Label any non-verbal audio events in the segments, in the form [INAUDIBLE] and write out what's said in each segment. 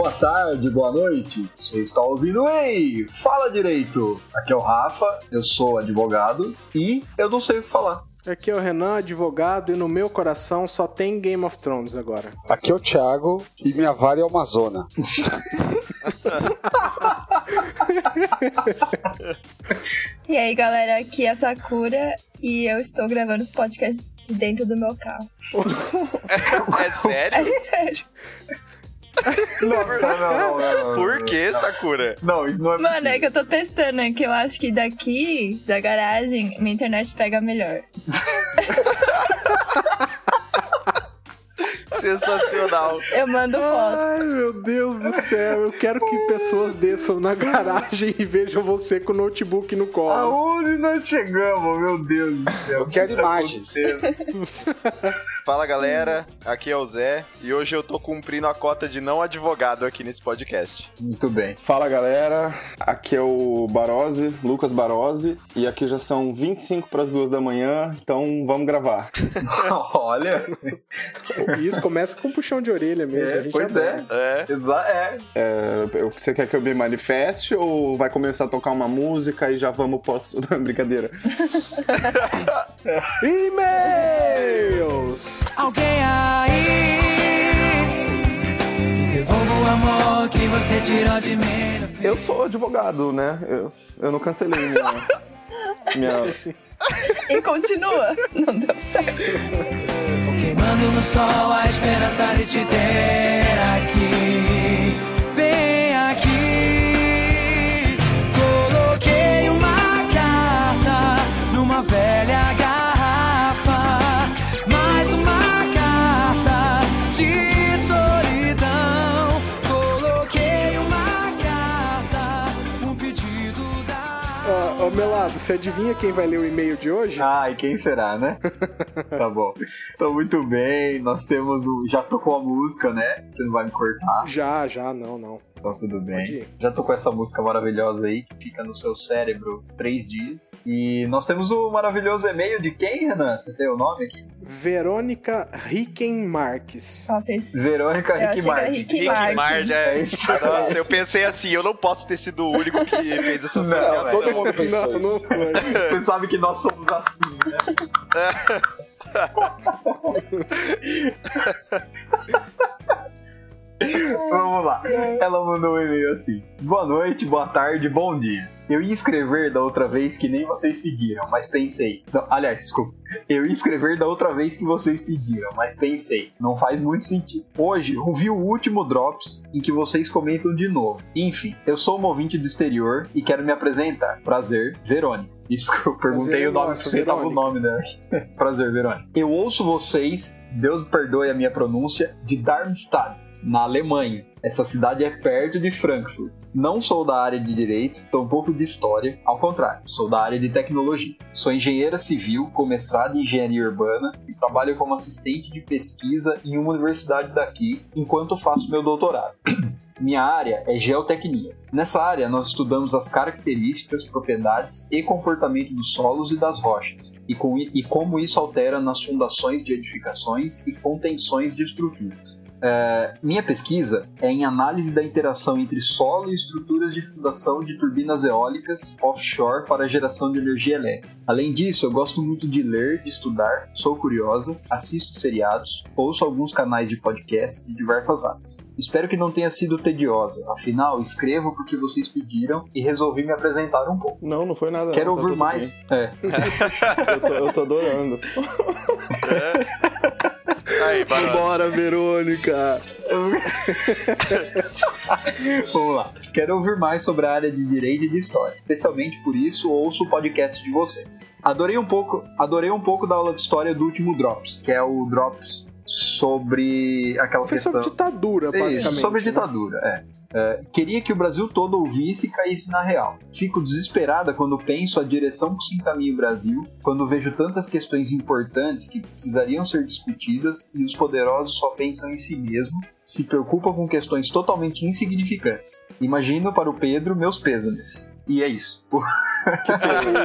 boa tarde, boa noite. Você está ouvindo Ei, fala direito. Aqui é o Rafa, eu sou advogado e eu não sei o que falar. Aqui é o Renan, advogado, e no meu coração só tem Game of Thrones agora. Aqui é o Thiago e minha vara é uma zona. E aí, galera, aqui é a Sakura e eu estou gravando os podcasts de dentro do meu carro. [LAUGHS] É sério? É sério. [LAUGHS] Não, não, não, não, não, Por que, Sakura? Não, isso não é Mano, é que eu tô testando, né? Que eu acho que daqui, da garagem, minha internet pega melhor. [LAUGHS] Sensacional. Eu mando foto. Ai, meu Deus do céu, eu quero que pessoas desçam na garagem e vejam você com o notebook no colo. Aonde nós chegamos, meu Deus do céu? Eu quero imagens. Fala galera, aqui é o Zé e hoje eu tô cumprindo a cota de não advogado aqui nesse podcast. Muito bem. Fala galera, aqui é o Barose, Lucas Barose, e aqui já são 25 para as duas da manhã, então vamos gravar. [LAUGHS] Olha, Isso começa com um puxão de orelha mesmo. a é, gente pois adora. é. É. Exa é. É, eu- você quer que eu me manifeste ou vai começar a tocar uma música e já vamos posso [LAUGHS] brincadeira? [LAUGHS] E-mails! Alguém aí Devolva o amor que você tirou de mim Eu sou advogado, né? Eu, eu não cancelei minha, [LAUGHS] minha E continua. Não deu certo. Queimando no sol a esperança de te ter aqui você adivinha quem vai ler o e-mail de hoje? Ai, quem será, né? [LAUGHS] tá bom. Então, muito bem. Nós temos o. Já tocou a música, né? Você não vai me cortar. Já, já, não, não. Então, tudo bem. Já tocou essa música maravilhosa aí que fica no seu cérebro três dias. E nós temos o maravilhoso e-mail de quem, Renan? Você tem o nome aqui? Verônica Ricken Marques. Nossa, esse... Verônica Eu achei que era Rickmart. Rick Rick Martin. Marge, é. Isso. Nossa, eu pensei assim, eu não posso ter sido o único que fez essa Não, associação. Todo mundo pensou Não, não isso. Você sabe que nós somos assim, né? [LAUGHS] [LAUGHS] Vamos lá. Ela mandou um e-mail assim: Boa noite, boa tarde, bom dia. Eu ia escrever da outra vez que nem vocês pediram, mas pensei. Não, aliás, desculpa. Eu ia escrever da outra vez que vocês pediram, mas pensei. Não faz muito sentido. Hoje, ouvi o último Drops em que vocês comentam de novo. Enfim, eu sou uma ouvinte do exterior e quero me apresentar. Prazer, Verônica. Isso porque eu perguntei Prazer, o nome, nossa, você tava o nome dela. [LAUGHS] Prazer, Verônica. Eu ouço vocês, Deus me perdoe a minha pronúncia, de Darmstadt, na Alemanha. Essa cidade é perto de Frankfurt. Não sou da área de direito, tampouco de história, ao contrário, sou da área de tecnologia. Sou engenheira civil com mestrado em engenharia urbana e trabalho como assistente de pesquisa em uma universidade daqui enquanto faço meu doutorado. [CLEARS THROAT] Minha área é geotecnia. Nessa área, nós estudamos as características, propriedades e comportamento dos solos e das rochas, e, com e como isso altera nas fundações de edificações e contenções de estruturas. É, minha pesquisa é em análise da interação entre solo e estruturas de fundação de turbinas eólicas offshore para a geração de energia elétrica. Além disso, eu gosto muito de ler, de estudar, sou curiosa, assisto seriados, ouço alguns canais de podcast de diversas áreas. Espero que não tenha sido tediosa, afinal, escrevo porque vocês pediram e resolvi me apresentar um pouco. Não, não foi nada. Quero não, tá ouvir mais. É. [LAUGHS] Eu tô, eu tô adorando. Aí, Barão. Bora, Verônica! [LAUGHS] Vamos lá. Quero ouvir mais sobre a área de direito e de história. Especialmente por isso ouço o podcast de vocês. Adorei um pouco, adorei um pouco da aula de história do último Drops, que é o Drops sobre aquela Foi questão sobre ditadura, Isso, basicamente. sobre né? ditadura, é. É, Queria que o Brasil todo ouvisse e caísse na real. Fico desesperada quando penso a direção que se encaminha o Brasil, quando vejo tantas questões importantes que precisariam ser discutidas e os poderosos só pensam em si mesmo, se preocupa com questões totalmente insignificantes. Imagino para o Pedro meus pêsames. E é isso. [LAUGHS]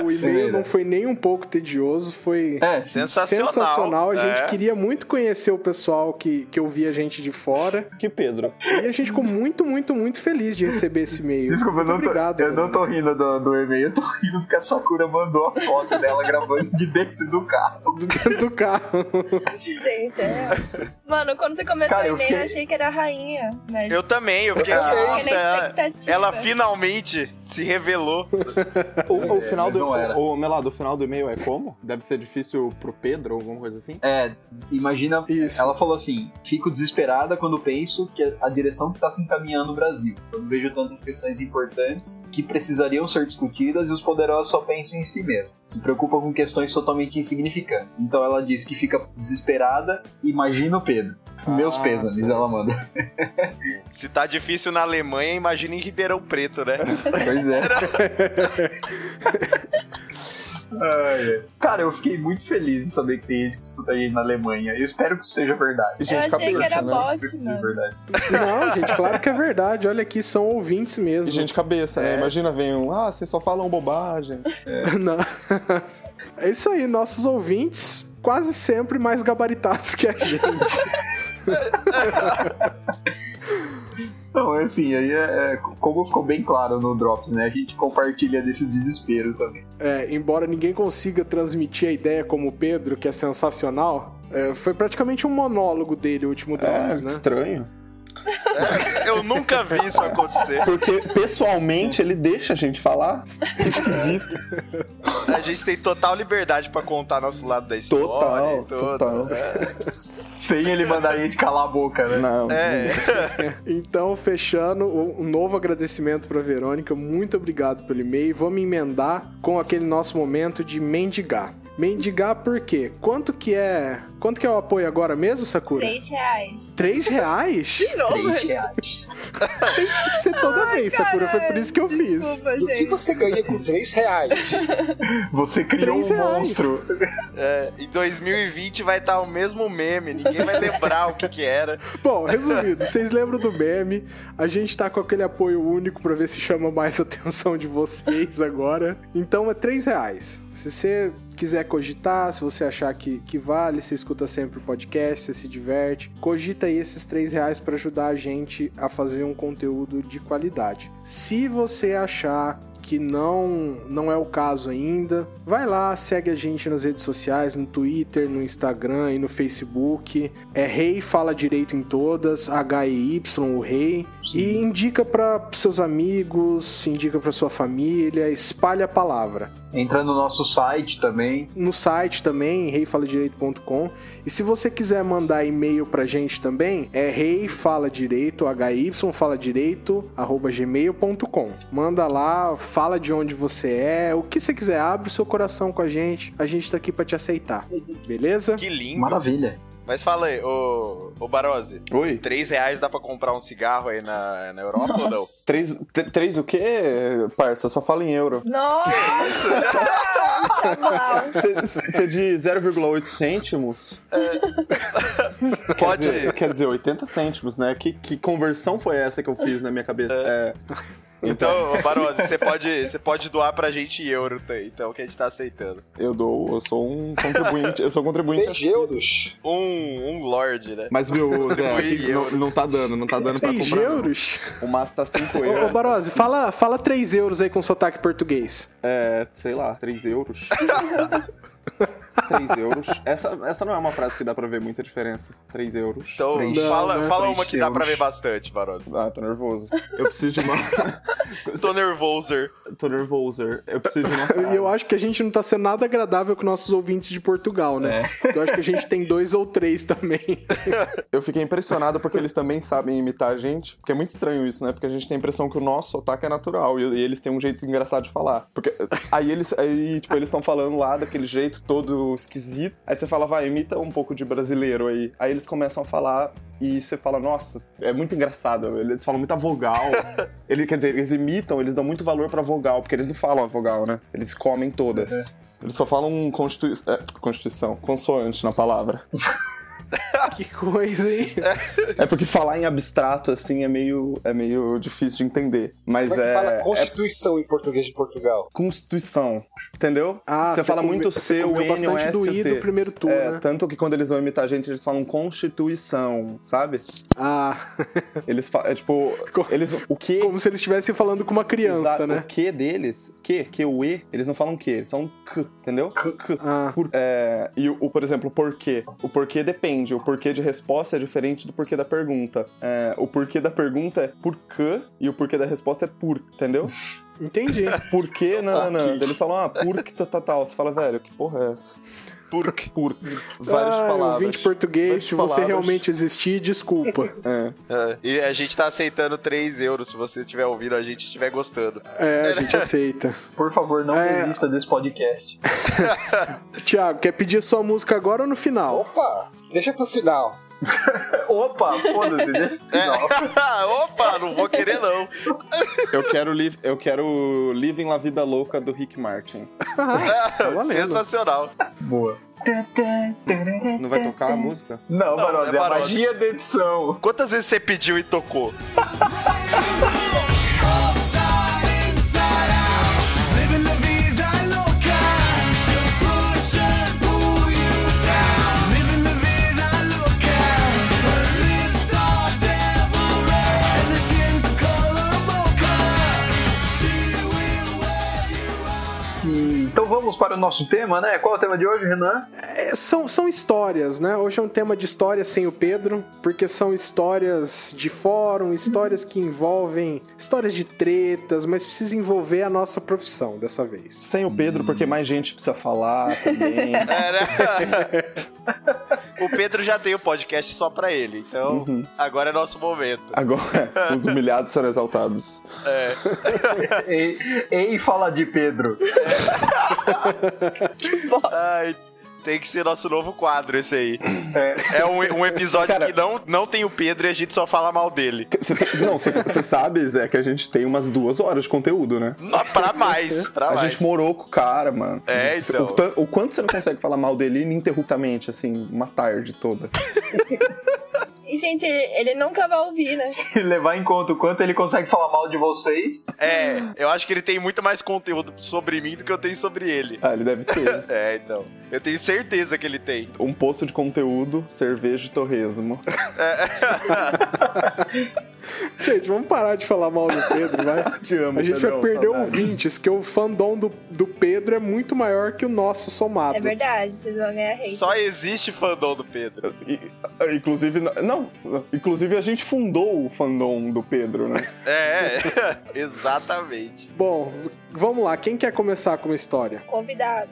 O e-mail não foi nem um pouco tedioso, foi É. Sensacional. sensacional. A gente É. queria muito conhecer o pessoal que, que ouvia a gente de fora. Que Pedro. E a gente ficou muito, muito, muito feliz de receber esse e-mail. Desculpa, eu muito não, tô, obrigado, eu não tô rindo do, do e-mail, eu tô rindo porque a Sakura mandou a foto dela gravando de dentro do carro. Do dentro do carro. Gente, é. Mano, quando você começou Cara, o eu e-mail, eu fiquei- achei que era a rainha. Mas Eu também, eu fiquei, Eu nossa, ela, ela finalmente se revelou. [LAUGHS] O, o final do. O, Melado, o final do e-mail é como? Deve ser difícil pro Pedro ou alguma coisa assim? É, imagina. Isso. Ela falou assim: fico desesperada quando penso que a direção que está se encaminhando o Brasil. Eu não vejo tantas questões importantes que precisariam ser discutidas e os poderosos só pensam em si mesmos. Se preocupam com questões totalmente insignificantes. Então ela diz que fica desesperada, imagina o Pedro. Meus Ah, pêsames, ela manda. Se tá difícil na Alemanha, imagina em Ribeirão Preto, né? Pois é. Ai, é. Cara, eu fiquei muito feliz em saber que tem gente que escuta aí na Alemanha. Eu espero que isso seja verdade. Eu gente achei que cabeça, era né? bot, que verdade. Não, gente, claro que é verdade. Olha aqui, são ouvintes mesmo. E gente cabeça, né? Imagina, vem um, ah, vocês só falam bobagem. [LAUGHS] Não. É isso aí, nossos ouvintes quase sempre mais gabaritados que a gente. Não, é assim, aí é, é- como ficou bem claro no Drops, né? A gente compartilha desse desespero também. É, embora ninguém consiga transmitir a ideia como o Pedro, que é sensacional, é, foi praticamente um monólogo dele o último É, Drops, que né? estranho. Eu nunca vi isso acontecer. Porque pessoalmente ele deixa a gente falar. Esquisito. A gente tem total liberdade pra contar nosso lado da história. Total, e tudo. Sem ele mandar a gente calar a boca, né? Não. É. [LAUGHS] Então, fechando, um um novo agradecimento pra Verônica. Muito obrigado pelo e-mail. Vamos emendar com aquele nosso momento de mendigar. Mendigar por quê? Quanto que é. Quanto que é o apoio agora mesmo, Sakura? Três reais. Três reais? [LAUGHS] De novo? Três reais. Tem que ser toda vez, Sakura. Foi por isso que eu fiz. Desculpa, O que gente. você ganha com 3 reais? [LAUGHS] Você criou Três um reais. monstro. É, em 2020 vai estar o mesmo meme, ninguém vai lembrar o que que era. Bom, resumido, vocês lembram do meme? A gente tá com aquele apoio único pra ver se chama mais a [LAUGHS] atenção de vocês agora. Então é três reais. Se você quiser cogitar, se você achar que, que vale, você escuta sempre o podcast, você se diverte, cogita aí esses três reais pra ajudar a gente a fazer um conteúdo de qualidade. Se você achar que não não é o caso ainda, vai lá, segue a gente nas redes sociais, no Twitter, no Instagram e no Facebook. É Rei Fala Direito em todas, H-E-Y, o Rei. E indica para seus amigos, indica para sua família, espalha a palavra. Entra no nosso site também. No site também, reifaladireito.com. E se você quiser mandar e-mail pra gente também, é reifaladireito, hy, fala direito, arroba gmail.com. Manda lá, fala de onde você é, o que você quiser, abre o seu coração com a gente, a gente tá aqui pra te aceitar. Beleza? Que lindo. Maravilha. Mas fala aí, ô, ô Barose, Oi? 3 reais dá pra comprar um cigarro aí na, na Europa ou não? Três, três o quê, parça? Só fala em euro. Nossa! Você é de 0,8 cêntimos? Quer Pode. dizer, quer dizer, 80 cêntimos, né? Que, que conversão foi essa que eu fiz na minha cabeça? É. Então, [LAUGHS] ô, Barose, você pode, você pode doar pra gente em euro, tá? então, que a gente tá aceitando. Eu dou, eu sou um contribuinte, eu sou um contribuinte 3 assíduo. euros? Um, um lord, né? Mas viu, [LAUGHS] Zé, não, não tá dando, não tá dando pra 3 comprar. não. euros? O maço tá 5 Ô, ô euros. Barose, fala, fala 3 euros aí com sotaque português. É, sei lá, 3 euros. [LAUGHS] 3 euros. Essa, essa não é uma frase que dá pra ver muita diferença. 3 euros. Então, Três. fala, Não, né? fala uma que dá pra euros. ver bastante, Barose. Ah, tô nervoso. Eu preciso de uma. [LAUGHS] Tô nervoso. tô nervoso. Eu preciso de uma frase. E eu acho que a gente não tá sendo nada agradável com nossos ouvintes de Portugal, né? Eu acho que a gente tem dois ou três também. [LAUGHS] Eu fiquei impressionado porque eles também sabem imitar a gente. Porque é muito estranho isso, né? Porque a gente tem a impressão que o nosso sotaque é natural e, e eles têm um jeito engraçado de falar. Porque aí eles, aí, tipo, eles estão falando lá daquele jeito todo esquisito. Aí você fala, vai, imita um pouco de brasileiro aí. Aí eles começam a falar e você fala, nossa, é muito engraçado. Eles falam muita vogal. [LAUGHS] Ele, quer dizer, eles imitam, eles dão muito valor pra vogal, porque eles não falam a vogal, né? Eles comem todas. Eles só falam constitu... é, constituição, consoante na palavra. [LAUGHS] Que coisa, hein? [LAUGHS] É porque falar em abstrato, assim, é meio, é meio difícil de entender. Mas Como é que é, fala é Constituição em português de Portugal? Constituição, entendeu? Ah, você fala come- muito C, o N, o bastante S, do o I do primeiro turno, É, né? tanto que quando eles vão imitar a gente, eles falam Constituição, sabe? Ah, [LAUGHS] Eles falam, é tipo, eles, o que... como se eles estivessem falando com uma criança, Exato, né? O que deles, que, que o E, eles não falam que, eles falam k, entendeu? K. Ah. Por- é, e o, o, por exemplo, o porquê. O porquê depende. O porquê de resposta é diferente do porquê da pergunta. É, o porquê da pergunta é por quê e o porquê da resposta é por, entendeu? [LAUGHS] Entendi. Por quê, não, não. Ok. Eles falam, ah, por que tal, tal, tal. Você fala, velho, que porra é essa? Por quê? Por. Várias ah, palavras. ouvinte português, Várias se você palavras. realmente existir, desculpa. É. É, E a gente tá aceitando 3 euros se você estiver ouvindo a gente e estiver gostando. É, a gente aceita. Por favor, não É. desista desse podcast. [LAUGHS] Tiago, quer pedir sua música agora ou no final? Opa, deixa pro final. [LAUGHS] Opa, foda-se, deixa pro final. [LAUGHS] Opa, não vou querer não. Eu quero, live, eu quero Living La Vida Louca do Rick Martin. [LAUGHS] Sensacional. Boa. Não vai tocar a música? Não, Não, Barose, é é a magia da edição. Quantas vezes você pediu e tocou? Vamos para o nosso tema, né? Qual é o tema de hoje, Renan? É, são, são histórias, né? Hoje é um tema de história sem o Pedro, porque são histórias de fórum, histórias que envolvem histórias de tretas, mas precisa envolver a nossa profissão dessa vez. Sem o Pedro, porque mais gente precisa falar também. [LAUGHS] É, o Pedro já tem o podcast só pra ele, então agora é nosso momento. Agora, os humilhados serão exaltados. Ei, ei, fala de Pedro. [LAUGHS] Ai, tem que ser nosso novo quadro esse aí. É. É um, um episódio Cara- que não, não tem o Pedro e a gente só fala mal dele. Você tem- não, você, sabe, Zé, que a gente tem umas duas horas de conteúdo, né? Não, pra mais, pra A mais. gente morou com o cara, mano. É, então. O, o quanto você não consegue falar mal dele ininterruptamente, assim, uma tarde toda? [LAUGHS] E, gente, ele, ele nunca vai ouvir, né? Se [LAUGHS] levar em conta o quanto ele consegue falar mal de vocês. É, eu acho que ele tem muito mais conteúdo sobre mim do que eu tenho sobre ele. Ah, ele deve ter [LAUGHS] É, então. Eu tenho certeza que ele tem. um poço de conteúdo, cerveja e torresmo. [LAUGHS] Gente, vamos parar de falar mal do Pedro, vai. Te amo, A gente vai Pedrão, perder saudade. ouvintes, que o fandom do, do Pedro é muito maior que o nosso somado. É verdade, vocês vão ganhar hate. Só existe fandom do Pedro. E- inclusive, não, inclusive a gente fundou o fandom do Pedro, né? É, [LAUGHS] exatamente. Bom, vamos lá. Quem quer começar com uma história? Convidado.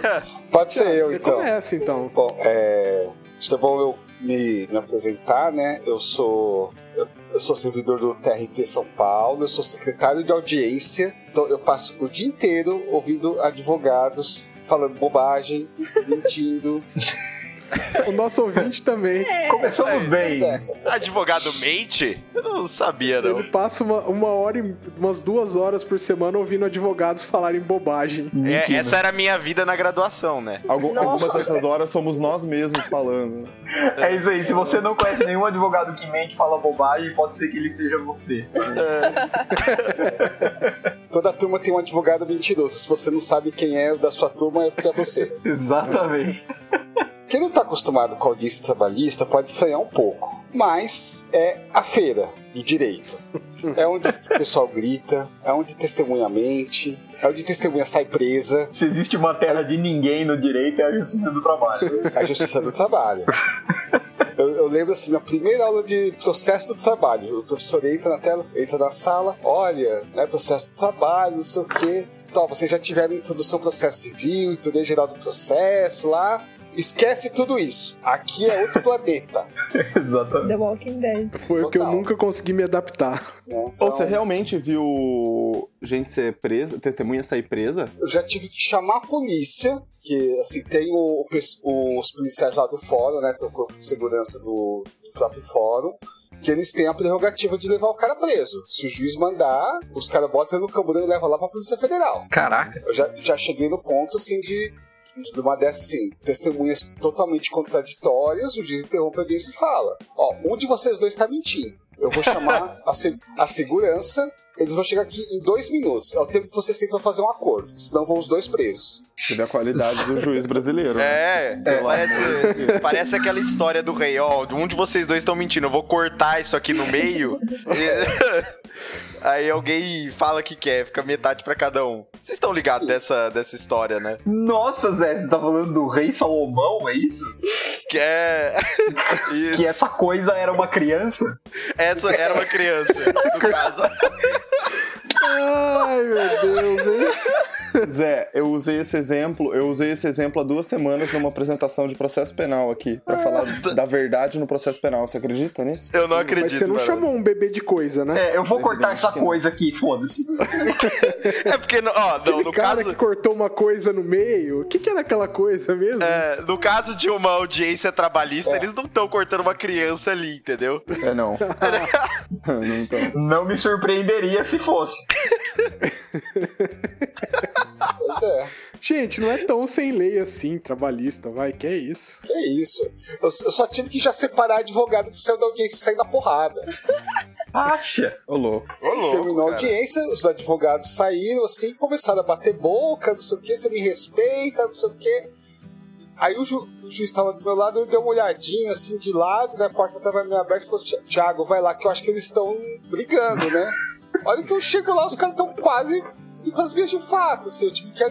[LAUGHS] Pode ser eu, Você então. começa, então. Bom, é, acho que é bom eu me, me apresentar, né? Eu sou eu, eu sou servidor do TRT São Paulo, eu sou secretário de audiência, então eu passo o dia inteiro ouvindo advogados falando bobagem, mentindo. [LAUGHS] [LAUGHS] O nosso ouvinte também. Começamos bem. Certo. Advogado mente? Eu não sabia, não. Ele passa uma, uma hora e umas duas horas por semana ouvindo advogados falarem bobagem. É, essa era a minha vida na graduação, né? Algum- algumas dessas horas somos nós mesmos falando. É isso aí. Se você não conhece nenhum advogado que mente e fala bobagem, pode ser que ele seja você. [LAUGHS] Toda turma tem um advogado mentiroso. Se você não sabe quem é o da sua turma, é porque é você. [LAUGHS] Exatamente. Quem não está acostumado com audiência trabalhista pode estranhar um pouco, mas é a feira do direito. [LAUGHS] É onde o pessoal grita, é onde testemunha mente, é onde testemunha sai presa, Se existe uma terra de ninguém no direito, é a justiça do trabalho. é [LAUGHS] a justiça do trabalho. Eu, eu lembro assim, minha primeira aula de processo do trabalho. O professor entra na tela, entra na sala, olha, né, processo do trabalho, não sei o quê. Então, vocês já tiveram introdução ao processo civil, introdução geral do processo lá. Esquece tudo isso. Aqui é outro [LAUGHS] planeta. [LAUGHS] Exatamente. The Walking Dead. Foi o que eu Total. nunca consegui me adaptar. Né? Ou Então, você realmente viu gente ser presa, testemunha sair presa? eu já tive que chamar a polícia, que assim, tem o- o os policiais lá do fórum, né? Tem o corpo de segurança do, do próprio fórum. Que eles têm a prerrogativa de levar o cara preso. Se o juiz mandar, os caras botam ele no camburão e levam lá pra Polícia Federal. Caraca. Eu já, já cheguei no ponto assim de Numa dessas, assim, testemunhas totalmente contraditórias, o juiz interrompe a audiência e fala: Ó, um de vocês dois tá mentindo. Eu vou chamar [LAUGHS] a, se- a segurança. Eles vão chegar aqui em dois minutos. É o tempo que vocês têm pra fazer um acordo. Senão vão os dois presos. Você vê a qualidade do juiz brasileiro. né? É, parece, parece aquela história do rei, ó, um de vocês dois estão mentindo, eu vou cortar isso aqui no meio. [LAUGHS] Aí alguém fala que quer, fica metade pra cada um. Vocês estão ligados dessa, dessa história, né? Nossa, Zé, você tá falando do rei Salomão, é isso? Que é. [LAUGHS] Isso. Que essa coisa era uma criança? Essa era uma criança, no [LAUGHS] caso. Ai, meu Deus, hein? [LAUGHS] Zé, eu usei esse exemplo, eu usei esse exemplo há duas semanas numa apresentação de processo penal aqui, pra falar da verdade no processo penal. Você acredita nisso? Eu não acredito. Mas você não chamou um bebê de coisa, né? É, eu vou cortar essa coisa aqui, foda-se. [LAUGHS] É porque, ó, não, Aquele no cara caso. que cortou uma coisa no meio. O que, que era aquela coisa mesmo? é, no caso de uma audiência trabalhista, eles não estão cortando uma criança ali, entendeu? É, não. [LAUGHS] não. Não me surpreenderia se fosse. É. Gente, não é tão sem lei assim, trabalhista, vai, que é isso. Que é isso? Eu, eu só tive que já separar advogado que saiu da audiência e sair da porrada. Acha? Ô, louco. Ô, louco. Terminou a audiência, os advogados saíram assim, começaram a bater boca, não sei o que, você me respeita, não sei o que. Aí o, ju, o juiz estava do meu lado, ele deu uma olhadinha assim de lado, né? A porta tava meio aberta e falou: "Ti- Thiago, vai lá que eu acho que eles estão brigando, né? [LAUGHS] Olha que eu chego lá, os caras estão quase pras vias de fato, assim, eu tive que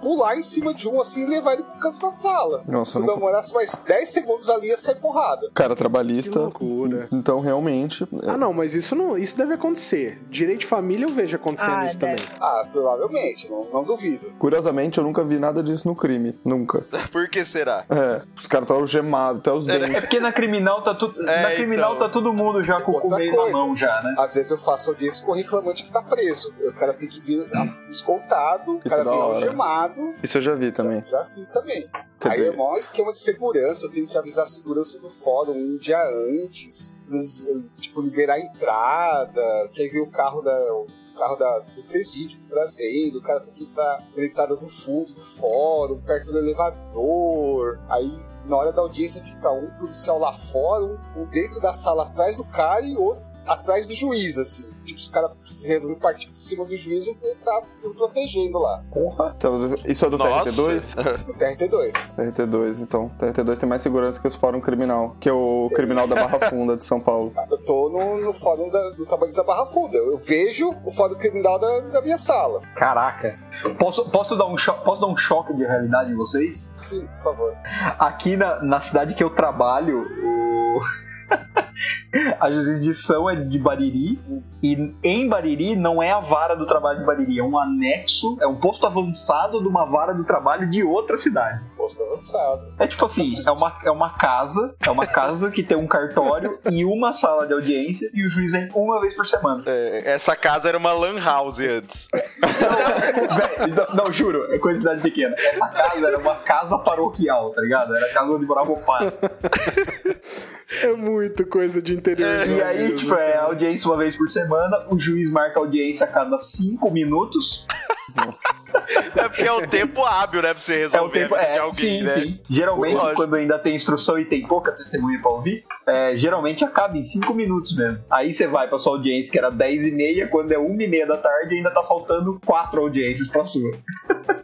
pular em cima de um assim e levar ele pro canto da sala. Nossa, Se eu não- demorasse mais 10 segundos ali, ia sair porrada. Cara Que trabalhista. loucura. Então, realmente. Ah, não, mas isso não, isso deve acontecer. Direito de família eu vejo acontecendo Ah, isso deve. também. Ah, provavelmente, não, não duvido. Curiosamente, eu nunca vi nada disso no crime. Nunca. [LAUGHS] Por que será? É, os caras estão algemados até os É dentes. porque na criminal tá tudo. É, na criminal então. tá todo mundo já com o meio na mão já, né? Às vezes eu faço audiência com o reclamante que tá preso. O cara tem que vir escoltado, o Isso cara é vem hora. algemado. Isso eu já vi também. Já vi também. Quer Aí dizer- é maior esquema de segurança, eu tenho que avisar a segurança do fórum um dia antes, tipo, liberar a entrada, que aí vem o carro da. o carro da, do presídio trazendo, o cara tem que entrar na entrada do fundo do fórum, perto do elevador. Aí na hora da audiência fica um policial lá fora, um, um dentro da sala atrás do cara e outro atrás do juiz, assim. Tipo, os caras resolvem partir por cima do juiz e tá tudo protegendo lá. Porra. Então, isso é do Nossa. TRT2? No TRT2. TRT2, então. TRT2 tem mais segurança que os fórum criminal, que é o criminal da Barra Funda de São Paulo. [LAUGHS] Eu tô no, no fórum da- do Trabalhos da Barra Funda. Eu vejo o fórum criminal da, da minha sala. Caraca. Posso, posso, dar um posso dar um choque de realidade em vocês? Sim, por favor. Aqui na, na cidade que eu trabalho, o... [LAUGHS] a jurisdição é de Bariri. E em Bariri não é a vara do trabalho de Bariri, é um anexo, é um posto avançado de uma vara do trabalho de outra cidade. Posto avançado. É tipo assim, é uma, é uma casa, é uma casa que tem um cartório e uma sala de audiência e o juiz vem uma vez por semana. É, essa casa era uma lan house antes. Não, não, juro, é coisa de cidade pequena. Essa casa era uma casa paroquial, tá ligado? Era a casa onde morava o pai. É muito coisa de interior. E aí, tipo, é audiência uma vez por semana, o juiz marca audiência a cada cinco minutos. Nossa. É porque é o tempo hábil, né? Pra você É o resolver tempo. vida É, alguém, sim, né? sim. Geralmente, Lógico. quando ainda tem instrução e tem pouca testemunha pra ouvir, é, geralmente acaba em cinco minutos mesmo. Aí você vai pra sua audiência, que era 10 e meia, quando é uma e meia da tarde, ainda tá faltando quatro audiências pra sua. [LAUGHS]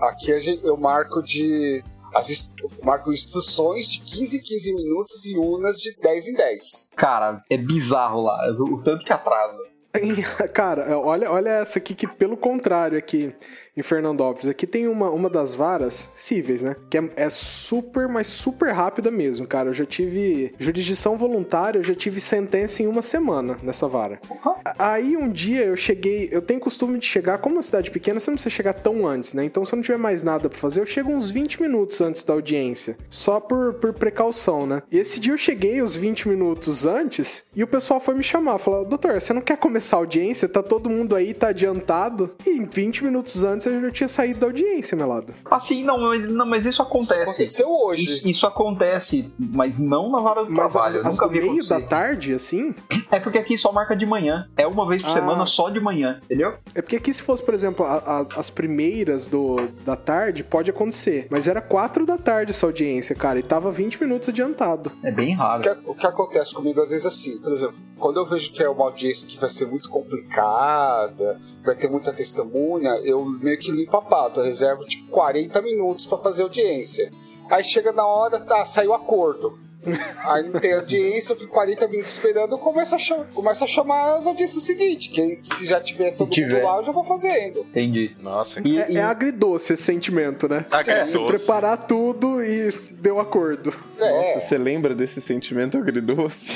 Aqui eu marco de. As inst- marco instruções de 15 em 15 minutos e unas de 10 em 10. Cara, é bizarro lá, o tanto que atrasa. [LAUGHS] Cara, olha, olha essa aqui que, pelo contrário, aqui em Fernandópolis, aqui tem uma, uma das varas cíveis, né? Que é, é super, mas super rápida mesmo, cara. Eu já tive jurisdição voluntária, eu já tive sentença em uma semana nessa vara. A- Aí um dia eu cheguei, eu tenho costume de chegar, como uma cidade pequena, você não precisa chegar tão antes, né? Então se eu não tiver mais nada pra fazer, eu chego uns 20 minutos antes da audiência, só por, por precaução, né? E esse dia eu cheguei os 20 minutos antes e o pessoal foi me chamar, falou: "Doutor, você não quer começar a audiência? Tá todo mundo aí, tá adiantado?" E 20 minutos antes você já tinha saído da audiência, Melado. Assim, não, mas, não, mas isso acontece. Aconteceu hoje. Isso, isso acontece, mas não na vara do Mas trabalho. as, as nunca vi meio acontecer. da tarde, assim, É porque aqui só marca de manhã. É uma vez por Ah. semana só de manhã, entendeu? É porque aqui, se fosse, por exemplo, a- a- as primeiras do, da tarde, pode acontecer. Mas era 4 da tarde essa audiência, cara, e tava 20 minutos adiantado. É bem O raro. que, o que acontece comigo às vezes é assim, por exemplo, quando eu vejo que é uma audiência que vai ser muito complicada, vai ter muita testemunha, eu meio que limpo a pauta, eu reservo tipo 40 minutos pra fazer audiência. Aí chega na hora, tá, saiu acordo. [LAUGHS] Aí não tem audiência, eu fico 40 minutos esperando, eu começo a, chamar, começo a chamar as audiências seguintes, que se já tiver Se todo tiver. mundo lá, eu já vou fazendo. Entendi. Nossa, E, É, e- é agridoce esse sentimento, né? Agridoce. Você preparar tudo e deu acordo. É, Nossa, você lembra desse sentimento agridoce?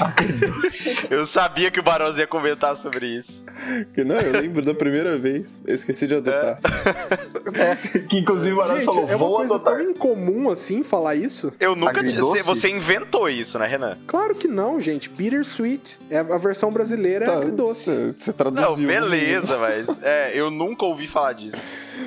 [LAUGHS] eu sabia que o Barões ia comentar sobre isso. Que não, eu lembro da primeira vez. Eu esqueci de adotar. é, que inclusive o Barão Gente, falou, é uma vou coisa adotar. tão incomum assim falar isso. Eu nunca. Agridoce? Você inventou isso, né, Renan? Claro que não, gente. Bittersweet. É a versão brasileira é agridoce. Você traduziu. Não, beleza, mas é, eu nunca ouvi falar disso.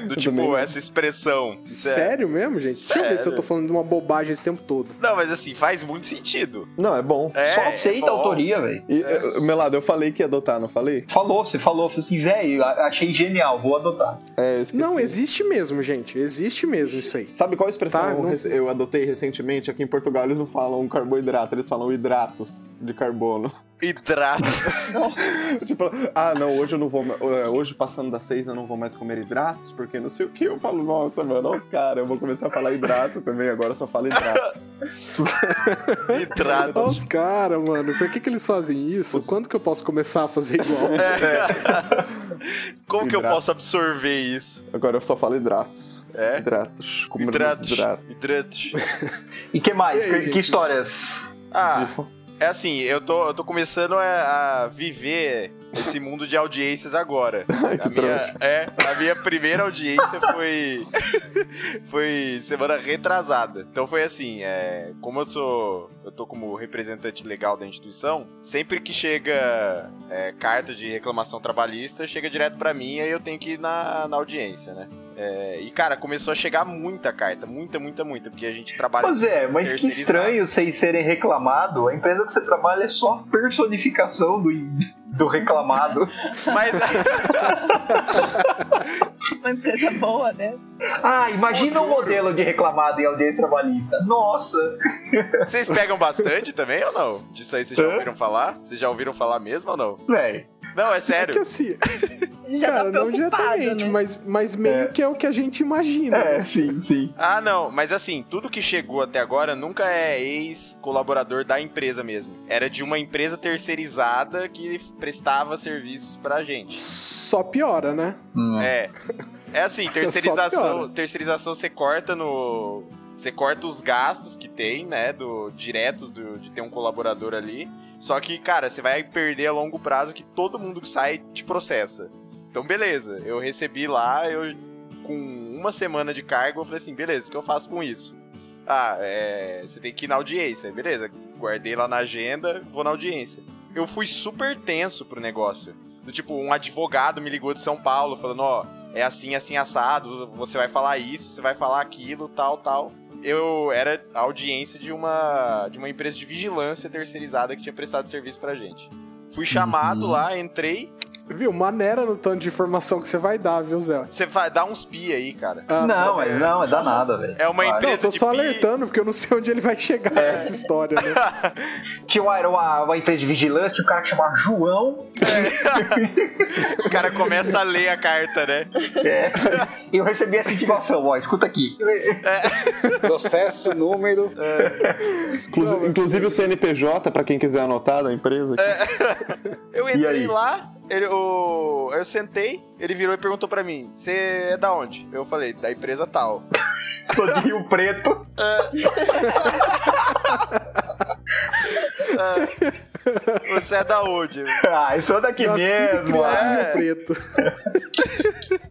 Do tipo, essa expressão. É- Sério mesmo, gente? Deixa eu ver se eu Sério. tô falando de uma bobagem esse tempo todo. Não, mas assim, faz muito sentido. Não, é bom. É, Só é aceita a bom. autoria, velho. Eh, Melado, eu falei que ia adotar, não falei? Falou, você falou, falou assim, velho, achei genial, vou adotar. É, eu esqueci. Não, existe mesmo, gente. Existe mesmo isso aí. Sabe qual expressão Tá, eu não- eu adotei recentemente? Aqui em Portugal eles não falam carboidrato, eles falam hidratos de carbono. Hidratos. [LAUGHS] tipo, ah, não, hoje eu não vou. eh, Hoje, passando das seis, eu não vou mais comer hidratos, porque não sei o que. Eu falo, nossa, mano, olha os caras, eu vou começar a falar hidrato também, agora eu só falo hidrato. [LAUGHS] Olha Hidratos. os caras, mano. Por que, que eles fazem isso? Quando que eu posso começar a fazer igual? [LAUGHS] Como que eu posso absorver isso? Agora eu só falo hidratos. É? Hidratos. Hidratos. hidratos. Hidratos. E que mais? E aí, que, que histórias? Ah, é assim, eu tô, eu tô começando a, a viver esse mundo de audiências agora. [LAUGHS] a minha, é, a minha primeira audiência foi [LAUGHS] foi semana retrasada. Então foi assim, é, como eu sou, eu tô como representante legal da instituição, sempre que chega é, carta de reclamação trabalhista, chega direto pra mim e aí eu tenho que ir na, na audiência, né? É, e cara, começou a chegar muita carta, muita, muita, muita, porque a gente trabalha Pois é, mas que estranho vocês serem reclamados. A empresa que você trabalha é só a personificação do, do reclamado. [LAUGHS] Mas [LAUGHS] Uma empresa boa dessa. Ah, imagina um modelo de reclamado em audiência trabalhista. Nossa! vocês pegam bastante também ou não? Disso aí vocês já ouviram falar? Vocês já ouviram falar mesmo ou não? Véi, Não, é É sério. que assim, [LAUGHS] Já cara, tá não diretamente, né? mas, mas meio É. que é o que a gente imagina. é, né? sim, sim. Ah, não, mas assim, tudo que chegou até agora nunca é ex-colaborador da empresa mesmo. Era de uma empresa terceirizada que prestava serviços pra gente. Só piora, né? Hum. É. É assim, [LAUGHS] terceirização, terceirização você corta no. Você corta os gastos que tem, né? Do, diretos do- de ter um colaborador ali. Só que, cara, você vai perder a longo prazo que todo mundo que sai te processa. Então, beleza. Eu recebi lá, eu com uma semana de cargo, eu falei assim, beleza, o que eu faço com isso? Ah, é, você tem que ir na audiência, beleza. Guardei lá na agenda, vou na audiência. Eu fui super tenso pro negócio. Do tipo, um advogado me ligou de São Paulo falando, ó, é assim, assim, assado, você vai falar isso, você vai falar aquilo, tal, tal. Eu era a audiência de uma, de uma empresa de vigilância terceirizada que tinha prestado serviço pra gente. Fui chamado Uhum. lá, entrei. Viu? Maneira no tanto de informação que você vai dar, viu, Zé? Você vai dar uns pi aí, cara. Ah, não, é, não, é danada, velho. É uma Vai. Não, empresa tô de só pi. alertando, porque eu não sei onde ele vai chegar com essa história, né? [LAUGHS] Tinha uma, uma, uma empresa de vigilância, tinha um cara que chamava João. O cara começa a ler a carta, né? É, e eu recebi essa intimação, ó, escuta aqui. Processo, número. Inclusive, inclusive o CNPJ, pra quem quiser anotar da empresa. Eu E entrei lá, ele, o, eu sentei, ele virou e perguntou pra mim: Você é da onde? Eu falei: Da empresa tal. [LAUGHS] Sou de Rio Preto. Você é da onde? Ah, eu sou daqui e mesmo. ah. Rio Preto. [LAUGHS]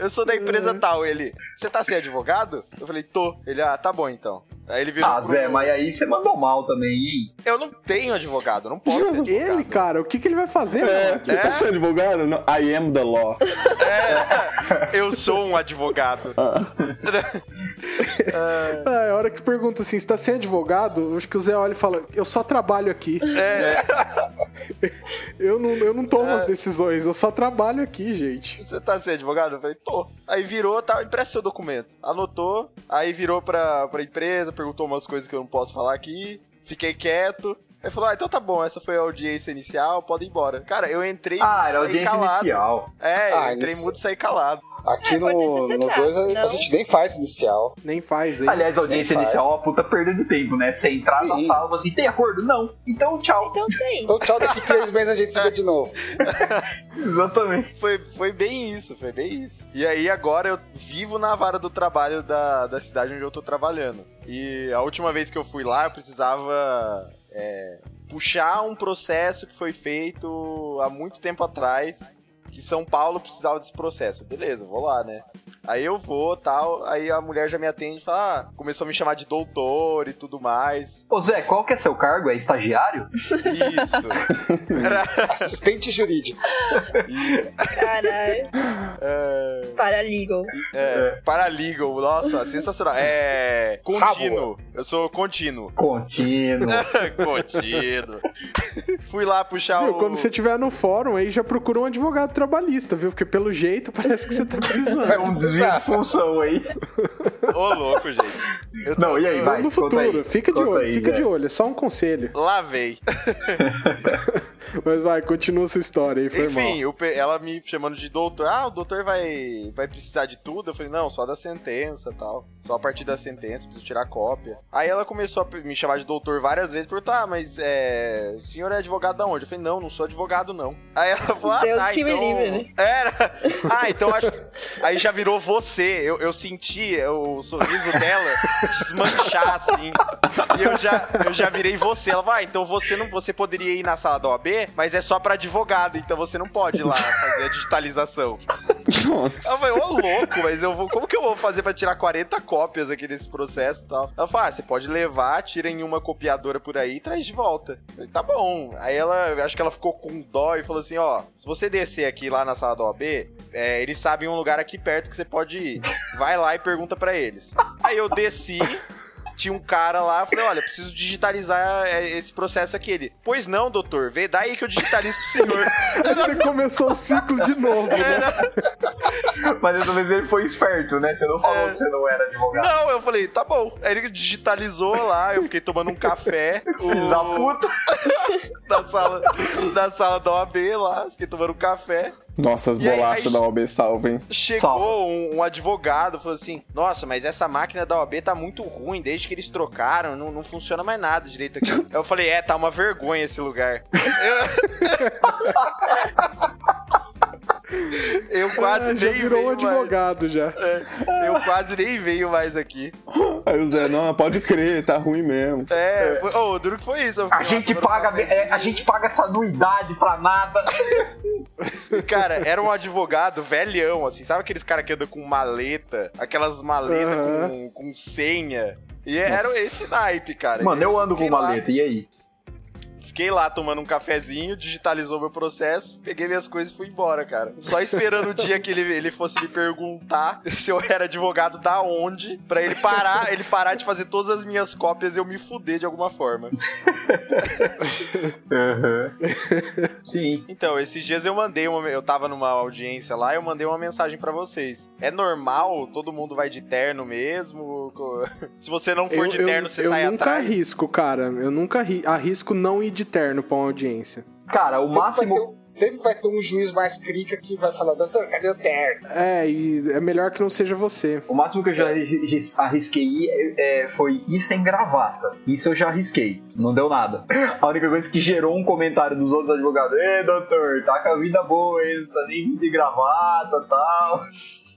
Eu sou da empresa tal. Ele: Você tá sem advogado? Eu falei: Tô. Ele: Ah, tá bom então. Aí ele virou Ah, pro- Zé, mas aí você mandou mal também, hein? Eu não tenho advogado, não posso ter [LAUGHS] advogado. Ele, cara, o que, que ele vai fazer, É, você tá sendo advogado? Não, I am the law. Eu sou um advogado. Ah, é a hora que pergunta assim, você tá sem advogado? Acho que o Zé olha e fala, eu só trabalho aqui. É, [LAUGHS] Eu não, eu não tomo as decisões, eu só trabalho aqui, gente. você tá sem advogado? Eu falei, tô. Aí virou, tá, empresta seu documento. Anotou, aí virou pra, pra empresa, perguntou umas coisas que eu não posso falar aqui. Fiquei quieto. Aí falou, ah, então tá bom, essa foi a audiência inicial, pode ir embora. Cara, eu entrei Ah, era saí audiência calado. inicial. É, eu Ah, entrei inici- mudo e saí calado. Aqui É, no, pode ser no prazo, 2 a, não? a gente nem faz inicial. Nem faz, hein? Aliás, a audiência Nem faz. inicial é uma puta perda de tempo, né? Você entrar na Sim. sala e falar assim, tem acordo? Não. Então, tchau. Então tem. [LAUGHS] Então tchau, daqui três meses a gente se vê de novo. [LAUGHS] Exatamente. Foi, foi bem isso, foi bem isso. E aí agora eu vivo na vara do trabalho da, da cidade onde eu tô trabalhando. E a última vez que eu fui lá, eu precisava é, puxar um processo que foi feito há muito tempo atrás. Que São Paulo precisava desse processo. Beleza, vou lá, né? Aí eu vou tal, aí a mulher já me atende e fala, ah, começou a me chamar de doutor e tudo mais. Ô Zé, qual que é seu cargo? É estagiário? Isso. Era, [LAUGHS] Assistente jurídico. Caralho. é, Paralegal. É, paralegal, nossa, sensacional. É. Contínuo. Eu sou contínuo. Contínuo. [LAUGHS] contínuo. Fui lá puxar Viu, o. quando você estiver no fórum aí, já procura um advogado trabalhista, viu? Porque pelo jeito parece que você tá precisando. É um função aí. Ô, louco, gente. Não, e aí, vai. no conta aí. futuro, fica de olho, aí, fica Zé. de olho, é só um conselho. Lavei. [LAUGHS] Mas vai, continua sua história aí, foi mal. Enfim, pe- ela me chamando de doutor. Ah, o doutor vai, vai precisar de tudo? Eu falei, não, só da sentença e tal. Só a partir da sentença, preciso tirar cópia. Aí ela começou a me chamar de doutor várias vezes, perguntar, ah, mas é, o senhor é advogado da onde? Eu falei, não, não sou advogado, não. Aí ela falou, ah, Deus tá, que me então... livre, né? Era. Ah, então acho. Aí já virou você. Eu, eu senti o sorriso dela desmanchar, assim. E eu já, eu já virei você. Ela vai, ah, então você não. Você poderia ir na sala da OAB, mas é só pra advogado, então você não pode ir lá fazer a digitalização. Nossa. Ela falou, ô louco, mas eu vou. Como que eu vou fazer pra tirar 40 cópias aqui desse processo e tal? Ela falou, ah, você pode levar, tira em uma copiadora por aí e traz de volta. Falei, tá bom. Aí ela, acho que ela ficou com dó e falou assim: ó, se você descer aqui lá na sala da OAB, é, eles sabem um lugar aqui perto que você pode ir. Vai lá e pergunta pra eles. Aí eu desci. Tinha um cara lá, eu falei, olha, preciso digitalizar é, esse processo aqui. Ele, pois não, doutor, vê daí que eu digitalizo pro senhor. [LAUGHS] Aí você começou o ciclo de novo, né? Mas dessa vez ele foi esperto, né? Você não falou É. que você não era advogado. Não, eu falei, tá bom. Aí ele digitalizou lá, eu fiquei tomando um café. Filho da puta. Na sala, na sala da OAB lá, fiquei tomando um café. Nossa, as bolachas aí- da OAB salvem. Chegou Salva. um, um advogado, falou assim: Nossa, mas essa máquina da OAB tá muito ruim, desde que eles trocaram, não, não funciona mais nada direito aqui. eu falei: É, tá uma vergonha esse lugar. [LAUGHS] Eu, eu quase já nem virou um venho mais. advogado já. Eu quase nem venho mais aqui. Aí o Zé, não, pode crer, tá ruim mesmo. É, foi- ô, o duro que foi isso. eu A gente, paga, é, a gente paga essa anuidade pra nada. Cara, era um advogado velhão, assim, sabe aqueles caras que andam com maleta, aquelas maletas Aham. com, com senha. E era Nossa. esse naipe, cara. Mano, eu ando com Fiquei lá- maleta, e aí? Fiquei lá tomando um cafezinho, digitalizou meu processo, peguei minhas coisas e fui embora, cara. Só esperando o dia que ele, ele fosse me perguntar [LAUGHS] se eu era advogado da onde, pra ele parar, ele parar de fazer todas as minhas cópias e eu me fuder de alguma forma. [LAUGHS] Sim. Então, esses dias eu mandei uma. Eu tava numa audiência lá eu mandei uma mensagem pra vocês. É normal? Todo mundo vai de terno mesmo? [LAUGHS] Se você não for de terno, você eu sai nunca atrás. arrisco, cara. Eu nunca ri- arrisco não ir de terno pra uma audiência. Cara, o Sempre, vai máximo. ter, um- sempre vai ter um juiz mais crica que vai falar, doutor, cadê o terno? É, e é melhor que não seja você. O máximo que eu já arris- arrisquei ir, é, foi ir sem gravata. Isso eu já arrisquei. Não deu nada. [LAUGHS] A única coisa que gerou um comentário dos outros advogados: Ei, doutor, tá com a vida boa, hein? Não precisa nem vir de gravata e tal.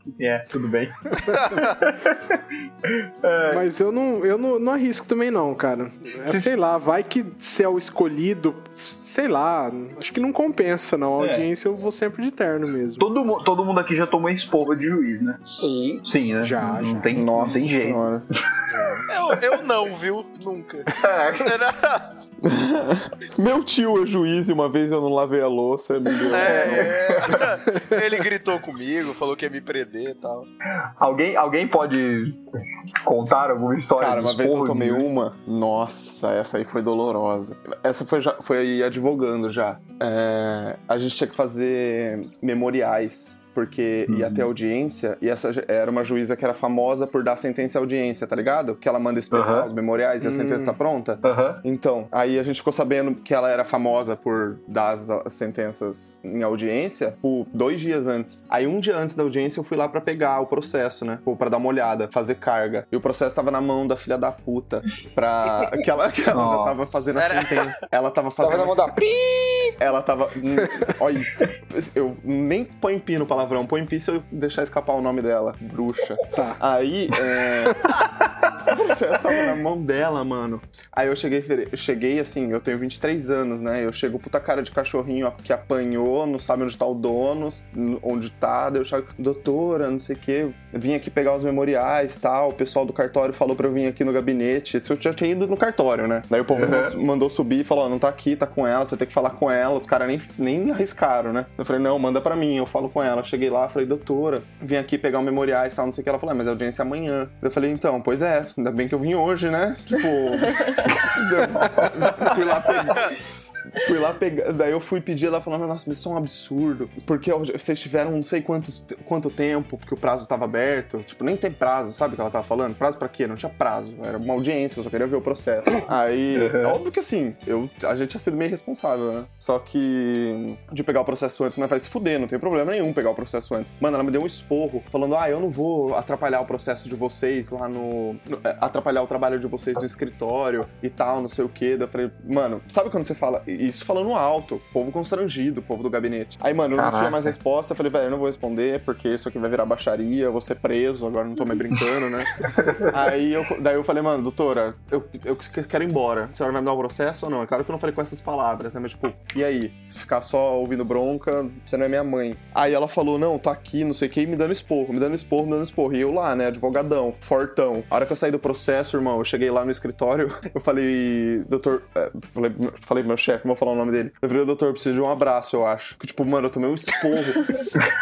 Assim, é, tudo bem. [LAUGHS] Mas eu não, eu não, não arrisco também não, cara. É, sei lá, vai que se é o escolhido, sei lá, acho que não compensa não. A É. audiência eu vou sempre de terno mesmo. Todo, todo mundo aqui já tomou esporra de juiz, né? Sim. Sim, né? Já, não, já. Tem, não Nossa tem jeito. senhora. [LAUGHS] Eu, eu não, viu? Nunca. [LAUGHS] Meu tio é juiz e uma vez eu não lavei a louça, me deu. É, é. [LAUGHS] Ele gritou comigo, falou que ia me prender e tal. Alguém, alguém pode contar alguma história Cara, uma vez eu tomei uma. Nossa, essa aí foi dolorosa. Essa foi, já, foi advogando já. É, a gente tinha que fazer memoriais. Porque ia ter audiência, e essa era uma juíza que era famosa por dar sentença e audiência, tá ligado? Que ela manda espetar Aham. os memoriais e a sentença tá pronta. Aham. Então, aí a gente ficou sabendo que ela era famosa por dar as, as sentenças em audiência por dois dias antes. Aí um dia antes da audiência eu fui lá pra pegar o processo, né? Ou pra dar uma olhada, fazer carga. E o processo tava na mão da filha da puta pra [LAUGHS] que ela, que ela já tava fazendo a sentença. Ela tava Tava fazendo na mão da pi. [LAUGHS] ela tava. hum, Olha, eu nem põe pi no palavrão, põe pi se eu deixar escapar o nome dela. Bruxa. Tá. Aí, é. O processo tava na mão dela, mano. Aí eu cheguei, eu cheguei assim, eu tenho 23 anos, né? Eu chego puta cara de cachorrinho que apanhou, não sabe onde tá o dono, onde tá. Daí eu chego, doutora, não sei o quê. Eu vim aqui pegar os memoriais tal. O pessoal do cartório falou pra eu vir aqui no gabinete. Se eu já tinha ido no cartório, né? Daí o povo Uhum. mandou subir e falou: ó, não tá aqui, tá com ela, você tem que falar com ela. Os caras nem, nem arriscaram, né? Eu falei: não, manda pra mim, eu falo com ela. Cheguei lá, falei: doutora, vim aqui pegar os memoriais tal, não sei o que. Ela falou: é, mas a audiência é amanhã. Eu falei: então, pois é, ainda bem que eu vim hoje, né? Tipo. [LAUGHS] fui lá pegar. Fui lá pegar, daí eu fui pedir, ela falando, nossa, mas isso é um absurdo, porque vocês tiveram não sei quantos, quanto tempo, porque o prazo tava aberto, tipo, nem tem prazo, sabe o que ela tava falando? Prazo pra quê? Não tinha prazo, era uma audiência, eu só queria ver o processo. [LAUGHS] Aí, é óbvio que assim, eu, a gente tinha sido meio responsável, né? Só que, de pegar o processo antes, mas vai se fuder, não tem problema nenhum pegar o processo antes. Mano, ela me deu um esporro, falando, ah, eu não vou atrapalhar o processo de vocês lá no, no- é, atrapalhar o trabalho de vocês no escritório e tal, não sei o quê. Daí eu falei, mano, sabe quando você fala isso falando alto, povo constrangido, povo do gabinete. Aí, mano, eu não Caraca. tinha mais resposta, falei, velho, eu não vou responder porque isso aqui vai virar baixaria, eu vou ser preso, agora não tô mais brincando, né? [LAUGHS] Aí eu, daí eu falei, mano, doutora, eu, eu quero ir embora. A senhora vai me dar o processo ou não? É claro que eu não falei com essas palavras, né? Mas tipo, e aí? Se ficar só ouvindo bronca, você não é minha mãe. Aí ela falou, não, tô aqui, não sei o que, e me dando esporro, me dando esporro, me dando esporro. E eu lá, né, advogadão, fortão. A hora que eu saí do processo, irmão, eu cheguei lá no escritório, [LAUGHS] eu falei, doutor, é, falei, falei pro meu chefe, não vou falar o nome dele. Eu falei, doutor, eu preciso de um abraço, eu acho. Que tipo, mano, eu tomei um esporro. [LAUGHS]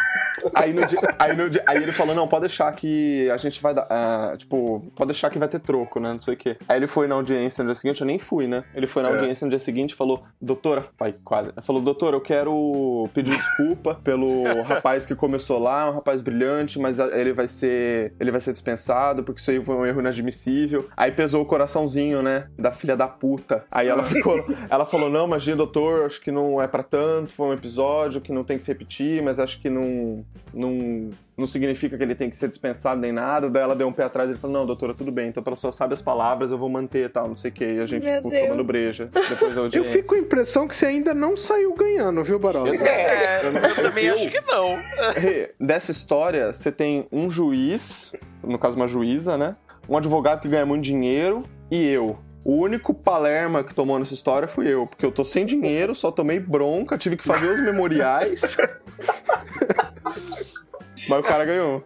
Aí, no dia- aí, no dia- aí ele falou, não, pode deixar que a gente vai dar. ah, tipo, pode deixar que vai ter troco, né? Não sei o quê. Aí ele foi na audiência no dia seguinte, eu nem fui, né? Ele foi na É. audiência no dia seguinte e falou, doutora, pai, quase. Ele falou, doutora, eu quero pedir desculpa pelo rapaz que começou lá, um rapaz brilhante, mas ele vai ser. Ele vai ser dispensado, porque isso aí foi um erro inadmissível. Aí pesou o coraçãozinho, né? Da filha da puta. Aí ela ficou. ela falou, não, imagina, doutor, acho que não é pra tanto, foi um episódio que não tem que se repetir, mas acho que não. não não significa que ele tem que ser dispensado nem nada. Daí ela deu um pé atrás e ele falou: Não, doutora, tudo bem. Então, pela sua sábia as palavras, eu vou manter tal, não sei o que. E a gente, Meu tipo, Deus. tomando breja. Depois [LAUGHS] Eu fico com a impressão que você ainda não saiu ganhando, viu, Barol? É, eu também Eu- acho que não. [LAUGHS] [LAUGHS] Rê, Dessa história, você tem um juiz, no caso, uma juíza, né? Um advogado que ganha muito dinheiro e eu. O único Palerma que tomou nessa história fui eu, porque eu tô sem dinheiro, só tomei bronca, tive que fazer os memoriais. [LAUGHS] Mas o cara ganhou.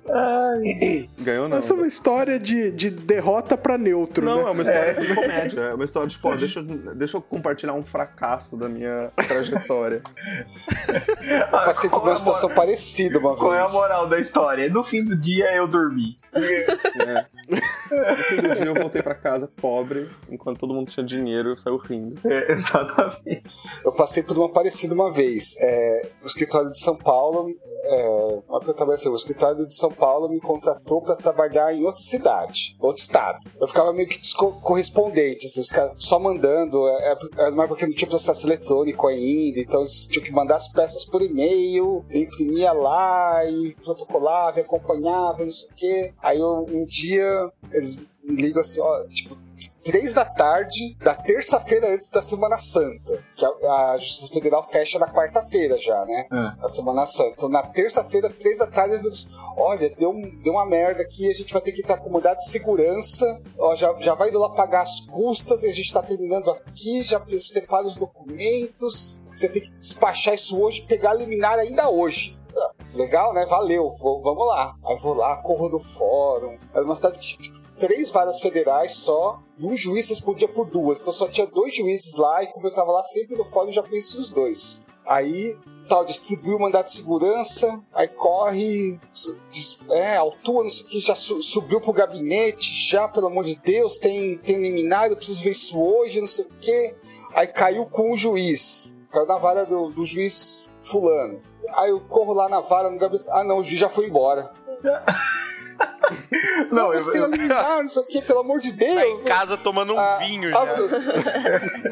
Ganhou não. Essa é uma história de, de derrota pra neutro, Não, né? é uma história de comédia. É uma história de, pô, deixa, eu- deixa eu compartilhar um fracasso da minha trajetória. [LAUGHS] Eu passei por é uma situação parecida uma Qual é a vez. moral da história? No fim do dia eu dormi. né? No fim do dia eu voltei pra casa pobre, enquanto todo mundo tinha dinheiro, eu saiu rindo. É, exatamente. Eu passei por uma parecida uma vez. É, o escritório de São Paulo, é, uma assim, o escritório de São Paulo me contratou para trabalhar em outra cidade, outro estado. Eu ficava meio que correspondente, assim, os caras só mandando, é, é, era mais porque não tinha processo eletrônico ainda, então eles tinham que mandar as peças por e-mail, imprimia lá e protocolava, e acompanhava, não sei o quê. Aí eu, um dia eles me ligam assim, ó, tipo, três da tarde da terça-feira antes da Semana Santa. Que a, a Justiça Federal fecha na quarta-feira já, né? É. A Semana Santa. Então, na terça-feira, três da tarde, eles, olha, deu, um- deu uma merda aqui, a gente vai ter que estar com mandado de segurança, ó, já, já vai indo lá pagar as custas, e a gente tá terminando aqui, já separa os documentos, você tem que despachar isso hoje, pegar a liminar ainda hoje. Ah, Legal, né? Valeu, vou- vamos lá. Aí vou lá, corro no fórum. Era uma cidade que tinha tipo, três varas federais só, e um juiz respondia por duas. Então só tinha dois juízes lá, e como eu tava lá sempre no fórum, eu já conhecia os dois. Aí, tal, distribuiu o mandato de segurança, aí corre, dis- é, altua, não sei o que, já su- subiu pro gabinete, já, pelo amor de Deus, tem, tem liminar, eu preciso ver isso hoje, não sei o que. Aí caiu com o juiz, caiu na vara do, do juiz fulano. Aí eu corro lá na vara, no gabinete, ah não, o juiz já foi embora. [LAUGHS] Não, eu, tem a eu, liminar, não sei o que, pelo amor de Tá Deus. em casa tomando um Ah, vinho ah, já.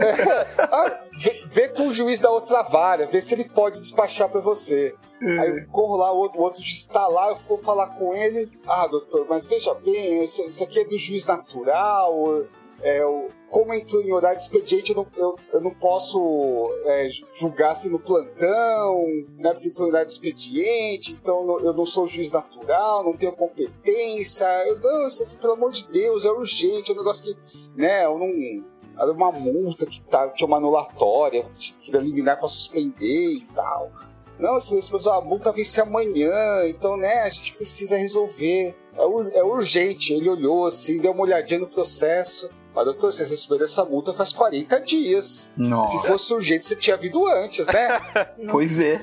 é, [LAUGHS] ah, vê, vê com o juiz da outra vara, vê se ele pode despachar pra você. Aí eu corro lá, o outro, o outro juiz tá lá, eu vou falar com ele. Ah, doutor, mas veja bem, isso, isso aqui é do juiz natural. É, o- como entrou em horário de expediente, eu não, eu, eu não posso é, julgar se no plantão, né? Porque entrou em horário de expediente, então eu não- sou juiz natural, não tenho competência. Eu, não, isso, pelo amor de Deus, é urgente, é um negócio que, né, eu não. Era uma multa que tá, tinha uma anulatória, que eliminar pra suspender e tal. Não, excelência, mas a multa vence amanhã, então, né, a gente precisa resolver. É, é urgente. Ele olhou assim, deu uma olhadinha no processo. Mas, doutor, vocês receberam essa multa faz 40 dias. Nossa, Se fosse urgente, você tinha vindo antes, né? [LAUGHS] pois é.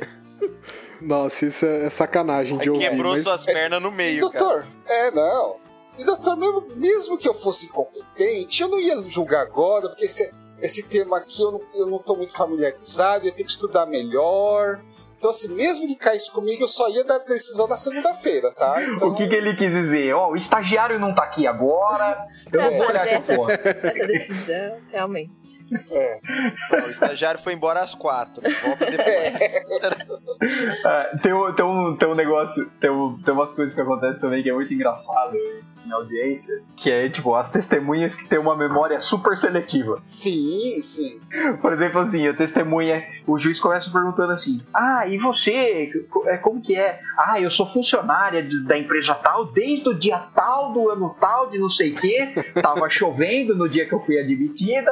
Nossa, isso é, é sacanagem de ouvir. quebrou mas... suas pernas no E, meio, cara. doutor, é, não. E, doutor, mesmo, mesmo que eu fosse incompetente, eu não ia julgar agora, porque esse, esse tema aqui eu não, eu não tô muito familiarizado, eu tenho que estudar melhor. Então, assim, mesmo que caísse comigo, eu só ia dar a decisão na segunda-feira, tá? Então, O que, que ele quis dizer? Ó, o estagiário não tá aqui agora, eu não Pra vou olhar essa essa, porra. essa decisão, realmente. O estagiário foi embora às quatro. Volta depois. É, tem, um, tem, um, tem um negócio, tem, um, tem umas coisas que acontecem também que é muito engraçado em audiência, que é tipo as testemunhas que têm uma memória super seletiva. Sim, sim. Por exemplo, assim, a testemunha, o juiz começa perguntando assim: Ah, e você? É, Como que é? Ah, eu sou funcionária de- da empresa tal desde o dia tal do ano tal de não sei o quê. Tava [LAUGHS] chovendo no dia que eu fui admitida.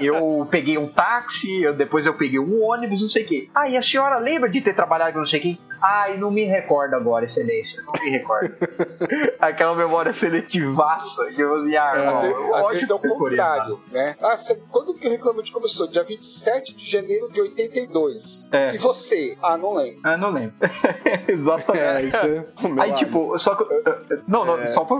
Eu peguei um táxi, eu- depois eu peguei um ônibus, não sei o quê. Ah, e a senhora lembra de ter trabalhado com não sei quem? Ai, não me recordo agora, excelência. Não me recordo. [LAUGHS] Aquela memória seletivaça que eu assim, ah, não, vezes, às vezes é o contrário, né? Ah, você- quando que o reclamante começou? Dia 27 de janeiro de 82. É. E você? Ah, não lembro. Ah, não lembro. [LAUGHS] Exatamente. É, isso é... Aí, lado. tipo, só que. Não, não, só, pra,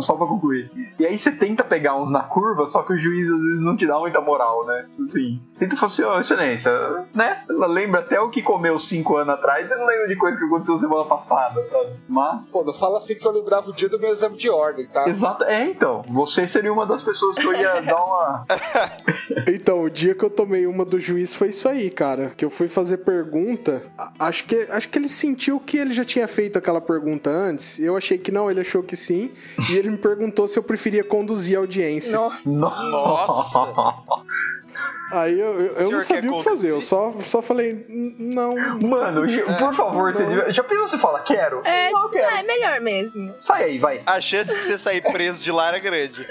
só pra concluir. E aí você tenta pegar uns na curva, só que o juiz às vezes não te dá muita moral, né? Assim, você tenta falar assim, ó, excelência, né? Ela lembra até o que comeu cinco anos atrás, eu não lembro de coisa que aconteceu semana passada, sabe? Mas. Não fala assim que eu lembrava o dia do meu exame de ordem, tá? Exato, é então. Você seria uma das pessoas que eu ia dar uma. [LAUGHS] Então, o dia que eu tomei uma do juiz foi isso aí, cara. Que eu fui fazer pergunta. Acho que, acho que ele sentiu que ele já tinha feito aquela pergunta antes. Eu achei que não, ele achou que sim. E ele me perguntou se eu preferia conduzir a audiência. Nossa, [LAUGHS] Nossa. Aí eu, eu, não sabia o que fazer. Eu só, só falei, "N- não. Mano, por favor, você devia... já pensou você fala, quero? é, Não, tipo, quero. é melhor mesmo. Sai aí, vai. A chance de você sair preso de lá era grande.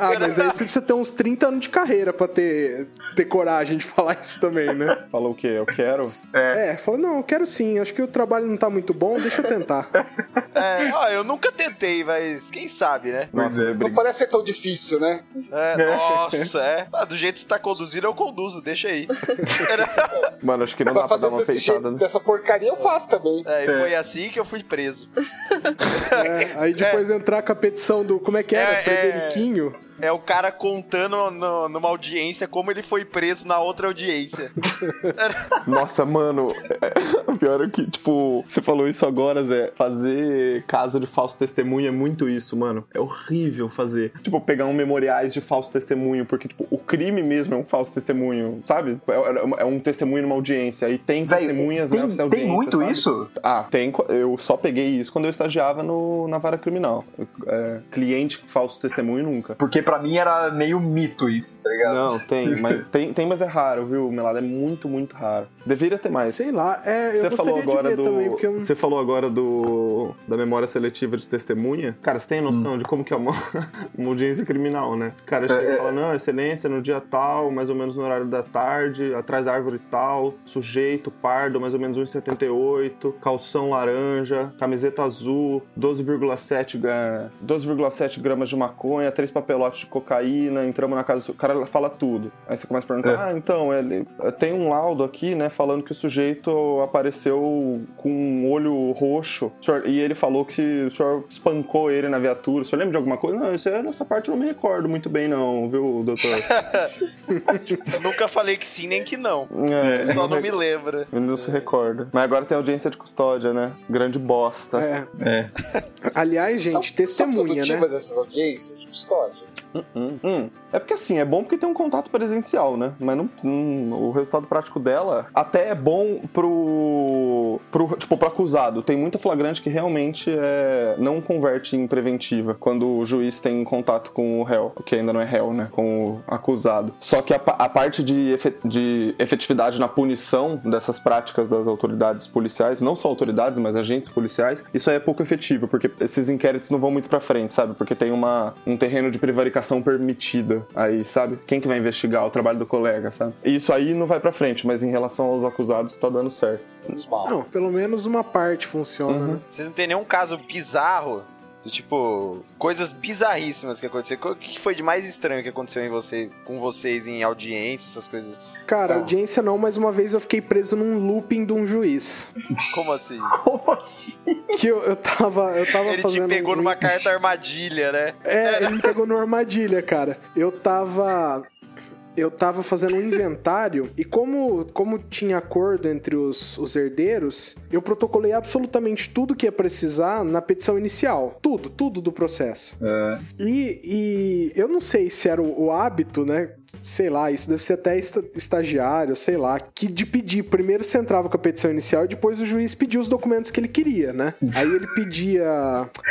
Ah, mas aí você precisa ter uns 30 anos de carreira pra ter, ter coragem de falar isso também, né? Falou o quê? Eu quero? É, falou, não, eu quero sim. Acho que o trabalho não tá muito bom, deixa eu tentar. [LAUGHS] É, ó, eu nunca tentei, mas quem sabe, né? Nossa, é. Não parece ser tão difícil, né? É, nossa, é. Ah, do jeito que você tá conduzindo, eu conduzo, deixa aí. Mano, acho que não Pra dá pra fazer dar uma feitada. jeito, né? dessa porcaria eu faço também. É, e foi assim que eu fui preso. [LAUGHS] É, aí depois entrar com a petição do. Como é que era? É, é. Frederiquinho? É o cara contando no- numa audiência como ele foi preso na outra audiência. [LAUGHS] Nossa, mano, é- o pior é que, tipo, você falou isso agora, Zé. Fazer caso de falso testemunho é muito isso, mano. É horrível fazer. Tipo, pegar um memoriais de falso testemunho, porque, tipo, o crime mesmo é um falso testemunho, sabe? É, é um testemunho numa audiência. E tem Véi, testemunhas tem, nessa tem audiência. muito sabe? isso? Ah, tem. Eu só peguei isso quando eu estagiava no, na vara criminal. É, cliente falso testemunho nunca. Porque pra mim era meio mito isso, tá ligado? Não, tem, [LAUGHS] mas tem, tem, mas é raro, viu, Melado? É muito, muito raro. Deveria ter mais. Sei lá, é, eu Você falou agora de ver do. também, eu... Você falou agora do. da memória seletiva de testemunha. Cara, você tem noção de como que é uma, [LAUGHS] uma audiência criminal, né? O cara chega É, e é. fala, não, excelência, no dia tal, mais ou menos no horário da tarde, atrás da árvore tal, sujeito, pardo, mais ou menos 1,78, calção laranja, camiseta azul, 12,7 gra- 12,7 gramas de maconha, três papelotes de cocaína, entramos na casa do o cara fala tudo. Aí você começa a perguntar, É. ah, então, ele tem um laudo aqui, né, falando que o sujeito apareceu com um olho roxo, senhor- e ele falou que o senhor espancou ele na viatura. O senhor lembra de alguma coisa? Não, isso é, nessa parte eu não me recordo muito bem, não, viu, doutor? Eu [LAUGHS] nunca falei que sim nem que não. É, Só não me lembra. Ele não se recorda. Mas agora tem audiência de custódia, né? Grande bosta. É. É. Aliás, gente, são, testemunha, são né? essas audiências de custódia? Hum, hum. É porque assim, é bom porque tem um contato presencial, né? Mas não, o resultado prático dela até é bom pro, pro tipo, pro acusado. Tem muita flagrante que realmente é, não converte em preventiva quando o juiz tem contato com o réu, que ainda não é réu, né? Com o acusado. Só que a, a parte de, efe- de efetividade na punição dessas práticas das autoridades policiais, não só autoridades, mas agentes policiais, isso aí é pouco efetivo, porque esses inquéritos não vão muito pra frente, sabe? Porque tem uma, um terreno de prevaricação permitida aí, sabe? Quem que vai investigar o trabalho do colega, sabe? E isso aí não vai pra frente, mas em relação aos acusados tá dando certo. Não, pelo menos uma parte funciona, Uhum. né? Vocês não tem nenhum caso bizarro? Do tipo, coisas bizarríssimas que aconteceram. O que foi de mais estranho que aconteceu em vocês, com vocês em audiência, essas coisas? Cara, Ah. audiência não, mas uma vez eu fiquei preso num looping de um juiz. Como assim? [LAUGHS] Como assim? Que eu, eu tava. Eu tava Ele te fazendo. pegou um- numa carta armadilha, né? É, ele me pegou numa armadilha, cara. Eu tava. Eu tava fazendo um inventário e como, como tinha acordo entre os, os herdeiros, eu protocolei absolutamente tudo que ia precisar na petição inicial. Tudo, tudo do processo. É. E, e eu não sei se era o, o hábito, né? Sei lá, isso deve ser até esta- estagiário, sei lá, que de pedir. Primeiro você entrava com a petição inicial e depois o juiz pedia os documentos que ele queria, né? Aí ele pedia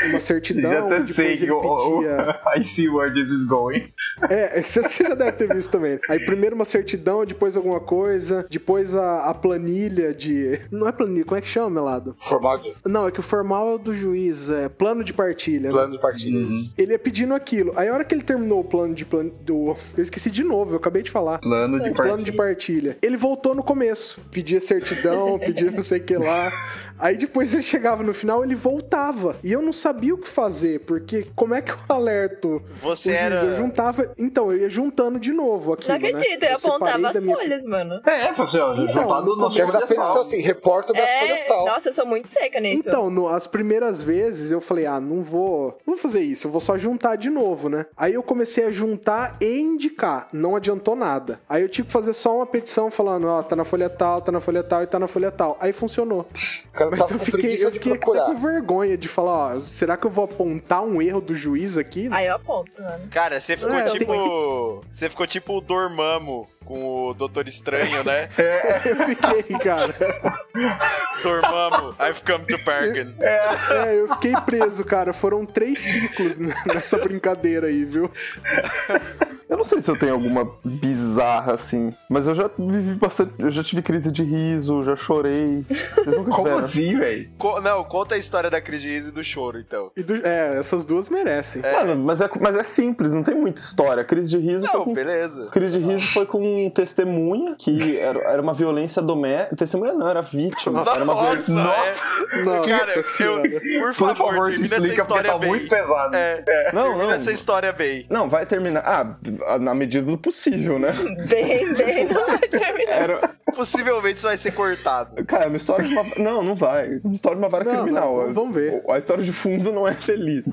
uma certidão, Já até sei depois que ele pedia. [LAUGHS] I see where this is going. É, você já deve ter visto também. Aí primeiro uma certidão, depois alguma coisa, depois a, a planilha de. Não é planilha, como é que chama, Melado? Formal de Não, é que o formal é do juiz, é plano de partilha. né? plano de partidas. Ele ia pedindo aquilo. Aí a hora que ele terminou o plano de plano do. Eu esqueci de novo, eu acabei de falar. Plano de plano partida. de partilha. Ele voltou no começo. Pedia certidão, [LAUGHS] pedia não sei o que lá. Aí depois ele chegava no final, ele voltava. E eu não sabia o que fazer, porque como é que eu alerto Você o juiz? era- Eu juntava. Então, eu ia juntando de novo aquilo. Não acredito, né? eu apontava separei as da minha- folhas, mano. É, falou assim, ó, Então, juntado no no Escreve na petição social. assim, repórter das folhas É, tal. nossa, eu sou muito seca nisso. Então, no- as primeiras vezes eu falei, ah, não vou, não vou fazer isso, eu vou só juntar de novo, né? Aí eu comecei a juntar e indicar, não adiantou nada. Aí eu tive que fazer só uma petição falando, ó, tá na folha tal, tá na folha tal e tá na folha tal. Aí funcionou. O cara Mas tava eu fiquei, eu fiquei com vergonha de falar, ó, será que eu vou apontar um erro do juiz aqui? Aí eu aponto, mano. Cara, você ficou É, tem- tipo. Você ficou tipo o Dormammu com o Doutor Estranho, né? [LAUGHS] [LAUGHS] Eu fiquei, cara. Dormammu, I've come to Bergen. É, eu fiquei preso, cara. Foram três ciclos nessa brincadeira aí, viu? Eu não sei se eu tenho alguma bizarra assim, mas eu já vivi bastante. Eu já tive crise de riso, já chorei. Vocês nunca Como tiveram? assim, velho? Co- não, conta a história da crise de riso e do choro, então. E do- é, essas duas merecem. Mano, mas é, mas é simples, não tem muita história. Crise de riso foi Não, com beleza. Crise de riso foi com testemunha, que era, era uma violência doméstica. Testemunha não, era vítima. Era uma violência. Nossa, é. Nossa Cara, eu, por Por favor, favor, se termina essa porque história tá bem. muito pesado. É, Não, termina não. essa história bem. Não, vai terminar. Ah, na medida do possível, né? Bem, bem, não vai terminar. Era. Possivelmente isso vai ser cortado. Cara, é uma história de uma. Não, não vai. Uma história de uma vara Não, criminal. não, vamos ver. A história de fundo não é feliz.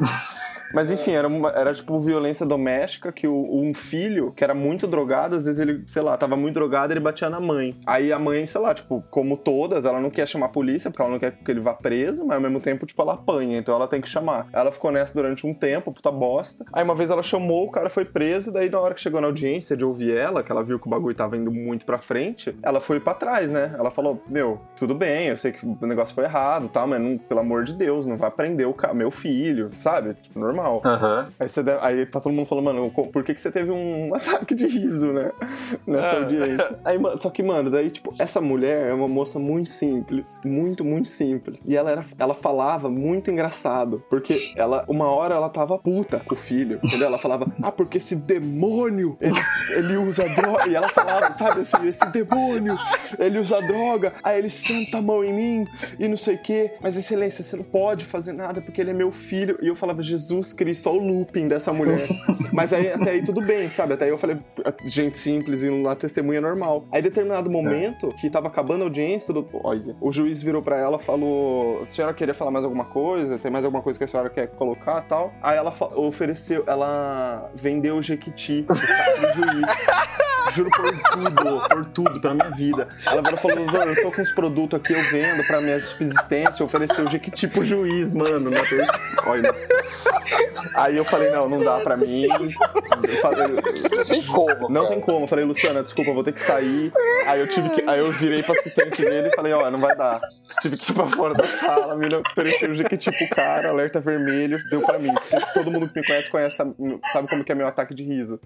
Mas enfim, era, uma- era tipo violência doméstica que o, um filho, que era muito drogado, às vezes ele, sei lá, tava muito drogado ele batia na mãe. Aí a mãe, sei lá, tipo, como todas, ela não quer chamar a polícia, porque ela não quer que ele vá preso, mas ao mesmo tempo, tipo, ela apanha, então ela tem que chamar. Ela ficou nessa durante um tempo, puta bosta. Aí uma vez ela chamou, o cara foi preso, daí na hora que chegou na audiência de ouvir ela, que ela viu que o bagulho tava indo muito pra frente, ela foi pra trás, né? Ela falou: Meu, tudo bem, eu sei que o negócio foi errado, tá, mas não, pelo amor de Deus, não vai prender o meu filho, sabe? Tipo, normal. Normal. Aham. Aí, você deve- aí tá todo mundo falando, mano, por que, que você teve um [LAUGHS] ataque de riso, né? Nessa Ah. audiência. Aí, mano, só que, mano, daí, tipo, essa mulher é uma moça muito simples. Muito, muito simples. E ela, era, ela falava muito engraçado. Porque ela, uma hora ela tava puta com o filho. Entendeu? Ela falava, ah, porque esse demônio, ele, ele usa droga. E ela falava, sabe assim, esse demônio, ele usa droga. Aí ele senta a mão em mim e não sei o quê. Mas, excelência, você não pode fazer nada porque ele é meu filho. E eu falava, Jesus Cristo, olha o looping dessa mulher. [LAUGHS] Mas aí até aí tudo bem, sabe? Até aí eu falei, gente simples indo lá, testemunha normal. Aí, em determinado momento, que tava acabando a audiência, do... olha, o juiz virou pra ela falou: a senhora queria falar mais alguma coisa? Tem mais alguma coisa que a senhora quer colocar tal? Aí ela ofereceu, ela vendeu o Jequiti pro juiz. [LAUGHS] Juro por tudo, por tudo, pela minha vida. Ela e falou: Doutor, eu tô com uns produtos aqui, eu vendo pra minha subsistência. Ofereceu o Jequiti pro juiz, mano. Olha. Aí eu falei: Não, não dá pra mim. Eu falei, Não tem como. não cara. tem como. Eu falei, Luciana, desculpa, eu vou ter que sair. Aí eu tive que. Aí eu virei pro assistente dele e falei, ó, não vai dar. Tive que ir pra fora da sala, me ofereci o jequiti pro cara, alerta vermelho, deu pra mim. Todo mundo que me conhece conhece, sabe, como que é meu ataque de riso.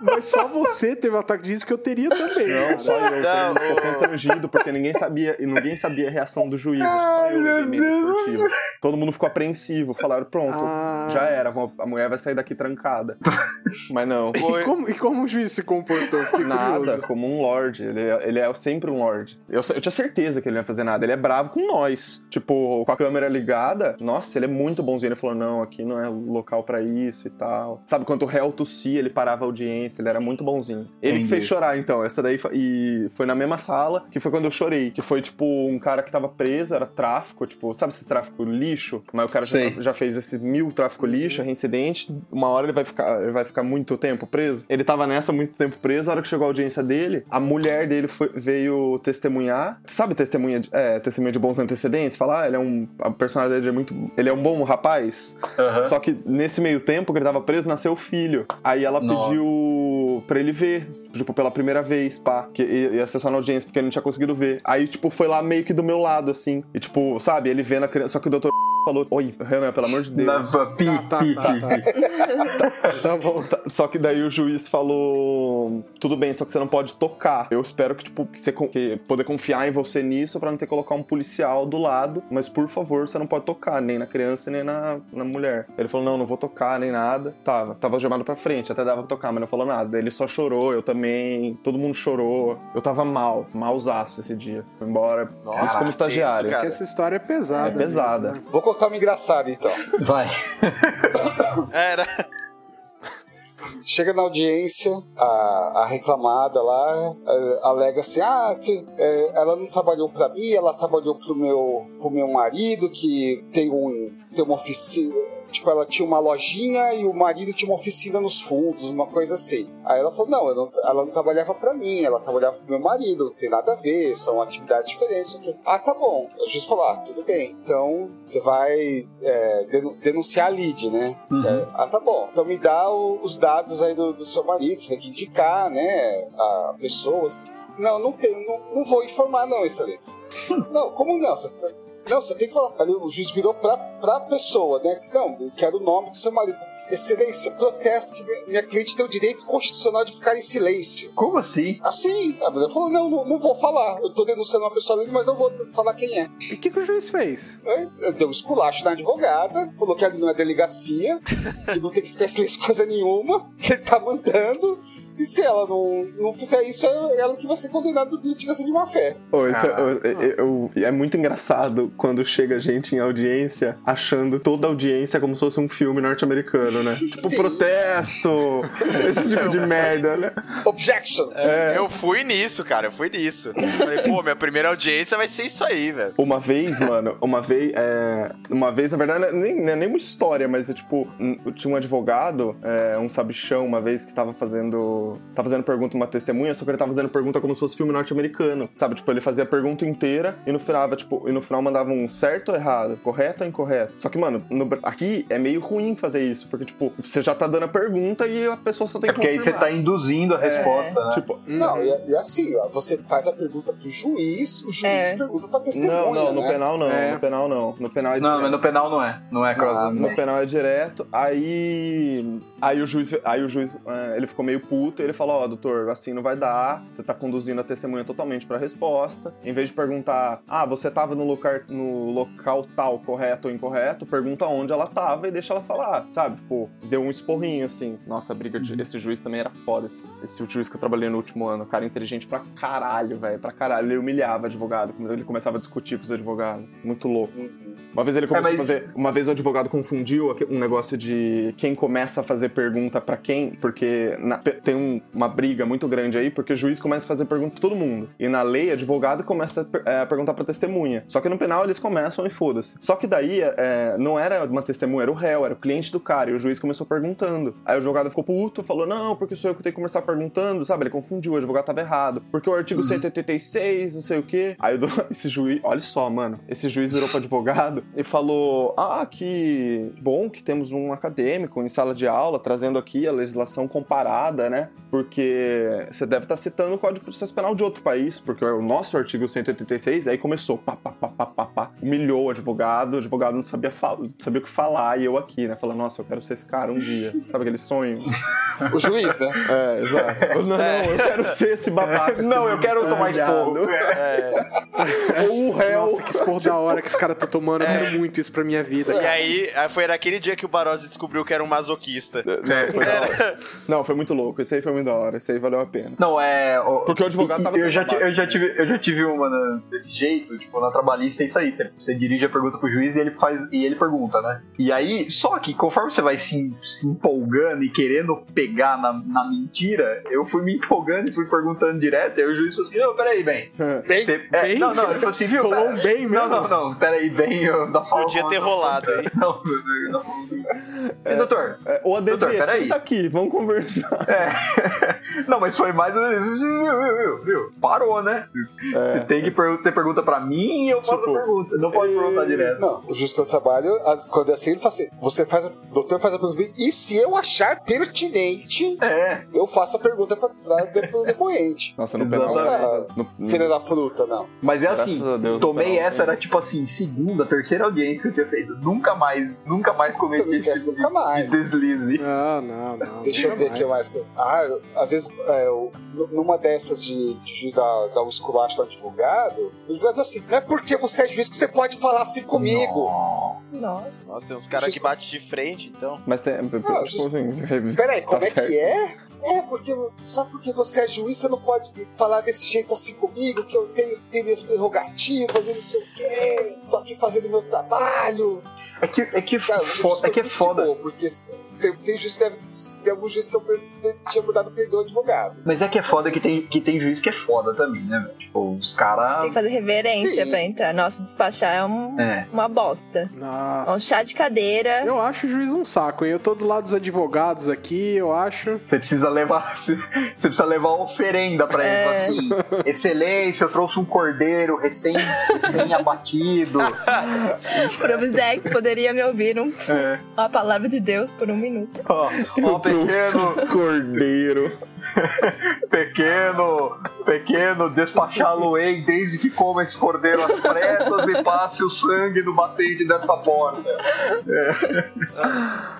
Mas só você teve um ataque de riso que eu teria também. Não, cara. só eu. Não, Todo mundo ficou constrangido, porque ninguém sabia, e ninguém sabia a reação do juiz. Que só eu levei medo esportivo. Todo mundo ficou apreensivo. Falaram, pronto, Ah. já era, a mulher vai sair daqui trancada. [LAUGHS] Mas não. E como, e como o juiz se comportou? Fiquei Nada, curioso. como um lord. Ele é, ele é sempre um lord. Eu, eu tinha certeza que ele não ia fazer nada. Ele é bravo com nós. Tipo, com a câmera ligada. Nossa, ele é muito bonzinho. Ele falou: não, aqui não é local pra isso e tal. Sabe, quando o réu tossia, ele parava a audiência. Ele era muito bonzinho. Ele que Entendi. fez chorar, então. Essa daí foi, e foi na mesma sala que foi quando eu chorei. Que foi, tipo, um cara que tava preso, era tráfico, tipo, sabe esses tráfico lixo? Mas o cara já, já fez esses mil tráfico lixo, reincidente. Uma hora ele vai ficar, ele vai ficar muito tempo preso. Ele tava nessa muito tempo preso. A hora que chegou a audiência dele, a mulher dele foi- veio testemunhar. Sabe testemunha de, é, testemunha de bons antecedentes? Falar, ah, ele é um. A personagem dele é muito. Ele é um bom rapaz. Aham. Só que nesse meio tempo que ele tava preso, nasceu o filho. Aí ela Nossa. pediu pra ele ver, tipo, pela primeira vez, pá. Que ia ser só na audiência, porque ele não tinha conseguido ver. Aí, tipo, foi lá meio que do meu lado, assim. E, tipo, sabe, ele vendo a criança. Só que o doutor falou: Oi, Renan, pelo amor de Deus. Na- pi, Tá, tá, tá, tá. Tá bom. Tá, Só que daí o juiz falou: tudo bem, só que você não pode tocar. Eu espero que, tipo, que você que poder confiar em você nisso pra não ter que colocar um policial do lado. Mas por favor, você não pode tocar, nem na criança, nem na, na mulher. Ele falou: não, não vou tocar, nem nada. Tava, tava chamado pra frente, até dava pra tocar, mas não falou nada. Daí Ele só chorou, eu também, todo mundo chorou. Eu tava mal, malzaço esse dia. Fui embora. Nossa, isso como estagiário. tenso, cara. Porque essa história é pesada. É pesada. mesmo, né? Vou contar uma engraçada então. Vai. [LAUGHS] Era. Chega na audiência, a, a reclamada lá alega assim: ah, que, eh, ela não trabalhou pra mim, ela trabalhou pro meu, meu marido, que tem, um, tem uma oficina. Tipo, ela tinha uma lojinha e o marido tinha uma oficina nos fundos, uma coisa assim. Aí ela falou: não, não- ela não trabalhava pra mim, ela trabalhava pro meu marido, não tem nada a ver, são atividades diferentes. aqui. Ah, tá bom. O juiz falou: ah, tudo bem. Então você vai é, denu- denunciar a lead, né? Uhum. É, ah, tá bom. Então me dá o- os dados aí do, do seu marido, você tem que indicar, né? A pessoas. Não, não tenho, não, não vou informar, não, excelência. [LAUGHS] não, como não? Você tá- não, você tem que falar. Aí o juiz virou pra, pra pessoa, né? Não, eu quero o nome do seu marido. Excelência, protesto que minha- minha cliente tem o direito constitucional de ficar em silêncio. Como assim? Assim, a mulher falou: não, não, não vou falar. Eu tô denunciando uma pessoa ali, mas não vou falar quem é. E o que, que o juiz fez? Aí, Deu um esculacho na advogada, falou que ali não é delegacia, [LAUGHS] que não tem que ficar em silêncio coisa nenhuma, que ele tá mandando, e se ela não, não fizer isso, é ela que vai ser condenada por litigância de má fé. Ô, isso é, eu- eu- é muito engraçado quando chega gente em audiência achando toda a audiência como se fosse um filme norte-americano, né? [LAUGHS] Tipo, Sim. protesto, esse tipo de [LAUGHS] merda, né? Objection! Eu fui nisso, cara, eu fui nisso. Falei, pô, minha primeira audiência vai ser isso aí, velho. Uma vez, mano, uma vez, é, uma vez, na verdade, não é nem, é nem uma história, mas é tipo, tinha um advogado, é, um sabichão, uma vez que tava fazendo fazendo. Tá fazendo pergunta uma testemunha, só que ele tava fazendo pergunta como se fosse filme norte-americano. Sabe? Tipo, ele fazia a pergunta inteira e no final, tipo, e no final mandava um certo ou errado, correto ou incorreto. Só que, mano, no- aqui é meio ruim fazer isso, porque, tipo, você já tá dando a pergunta e a pessoa só tem É que porque aí você confirmar. tá induzindo a resposta, né? Tipo, Não, e, e assim, ó, você faz a pergunta pro juiz, o juiz É. pergunta pra testemunha. não, não, no né? penal não, É. no penal não. No penal é Não, mas no penal não é. Não é crossover. No penal é direto, aí. Aí o juiz, aí o juiz é, ele ficou meio puto e ele falou: Ó, doutor, assim não vai dar, você tá conduzindo a testemunha totalmente pra resposta. Em vez de perguntar, ah, você tava no local, no local tal, correto ou incorreto, pergunta onde ela tava e deixa ela falar, sabe? Tipo, deu um esporrinho assim. Nossa, a briga de. Esse juiz também era foda, esse, esse juiz que eu trabalhei no último ano. Cara inteligente pra caralho, velho, pra caralho. Ele humilhava advogado, quando ele começava a discutir com os advogados. Muito louco. Uma vez ele começou É, mas- a fazer. Uma vez o advogado confundiu um negócio de quem começa a fazer pergunta pra quem, porque na- tem um- uma briga muito grande aí, porque o juiz começa a fazer pergunta pra todo mundo. E na lei, advogado começa a, per- é, perguntar pra testemunha. Só que no penal eles começam e foda-se. Só que daí é, não era uma testemunha, era o réu, era o cliente do cara. E o juiz começou perguntando. Aí o advogado ficou puto, falou: Não, porque sou eu que tenho que começar perguntando, sabe? Ele confundiu, o advogado tava errado. Porque o artigo 186, não sei o quê. Aí do- [LAUGHS] esse juiz, olha só, mano. Esse juiz virou pro advogado e falou: Ah, que bom que temos um acadêmico em sala de aula trazendo aqui a legislação comparada, né? Porque você deve estar citando o Código de Processo Penal de outro país, porque é o nosso artigo 186, aí começou, pá, pá, pá, pá, pá, pá, humilhou o advogado, o advogado não sabia, não sabia o que falar, e eu aqui, né? Falando, nossa, eu quero ser esse cara um dia. [LAUGHS] Sabe aquele sonho? O juiz, né? É, exato. [LAUGHS] Não, eu quero ser esse babaca. Não, eu quero tomar esporro. Ou o réu. Nossa, que esporro da hora que esse cara tá tomando. Eu quero muito isso pra minha vida. E aí, aí foi naquele dia que o Barozzi descobriu que era um masoquista. Não, foi. Não, foi muito louco. Esse aí foi muito da hora. Esse aí valeu a pena. Não, é. o- Porque o advogado tava eu já, babaca. eu, já tive, eu já tive uma na- desse jeito, tipo, na trabalhista é isso aí. Você, você dirige a pergunta pro juiz e ele faz e ele pergunta, né? E aí, só que conforme você vai se, se empolgando e querendo pegar na, na mentira, eu fui me empolgando e fui perguntando direto, e aí o juiz falou assim: Não, peraí, bem. [LAUGHS] Bem, Você- é, bem? não, não, ele falou assim, viu? Rolou pera- um bem Não, mesmo. não, não, peraí, bem, eu da forma. Podia ter rolado aí. [LAUGHS] Não, não, não, não. Sim, doutor. É, Ô, ADV, Doutor, peraí. senta aqui, vamos conversar. É. [LAUGHS] [LAUGHS] Não, mas foi mais. Viu, viu? Parou, né? Você tem que perguntar, você pergunta pra mim e eu faço Tipo, a pergunta. Você não pode perguntar direto. Não, o juiz que eu trabalho, quando é assim, ele fala assim: você faz a, o doutor faz a pergunta, e se eu achar pertinente, É. eu faço a pergunta pra, pra, pro depoente. Nossa, no penal. Exatamente. No, Filha da fruta, não. Mas é assim, Deus, tomei não, não, essa, era não. tipo assim, segunda, terceira audiência que eu tinha feito. Nunca mais, nunca mais não cometi esse esquece tipo nunca mais. de deslize. Não, não, não. Deixa eu ver aqui mais. que- Ah, eu- às vezes, é, eu- numa dessas de, de juiz dar um esculacho ao advogado, o advogado assim: não é porque você é juiz que você pode falar assim comigo. Nossa. Nossa, tem uns caras que batem de frente, então. Mas tem. Não, tipo assim, Peraí, como tá é certo. que é? É, porque só porque você é juiz, você não pode falar desse jeito assim comigo, que eu tenho, tenho minhas prerrogativas e não sei o quê, tô aqui fazendo meu trabalho. É que é, que Cara, fo- isso é, que é foda. boa, porque tem, tem juiz que deve, tem alguns juízes que eu penso que tinha mudado perdão advogado. Mas é que é foda que tem, que tem juiz que é foda também, né, velho? Tipo, os Tem caras. que fazer reverência Sim. pra entrar. Nossa, despachar é um- É. uma bosta. É um Nossa. chá de cadeira. Eu acho o juiz um saco, hein? Eu tô do lado dos advogados aqui, eu acho. Você precisa levar. [LAUGHS] Você precisa levar oferenda pra ele. É. Assim, excelência, eu trouxe um cordeiro recém, recém abatido. [LAUGHS] Provizec poderia me ouvir um, É. uma palavra de Deus por um minuto. Ó, [LAUGHS] ó, pequeno, Cordeiro. pequeno, pequeno, despachá-lo-ei desde que coma esse cordeiro às pressas e passe o sangue no batente desta porta.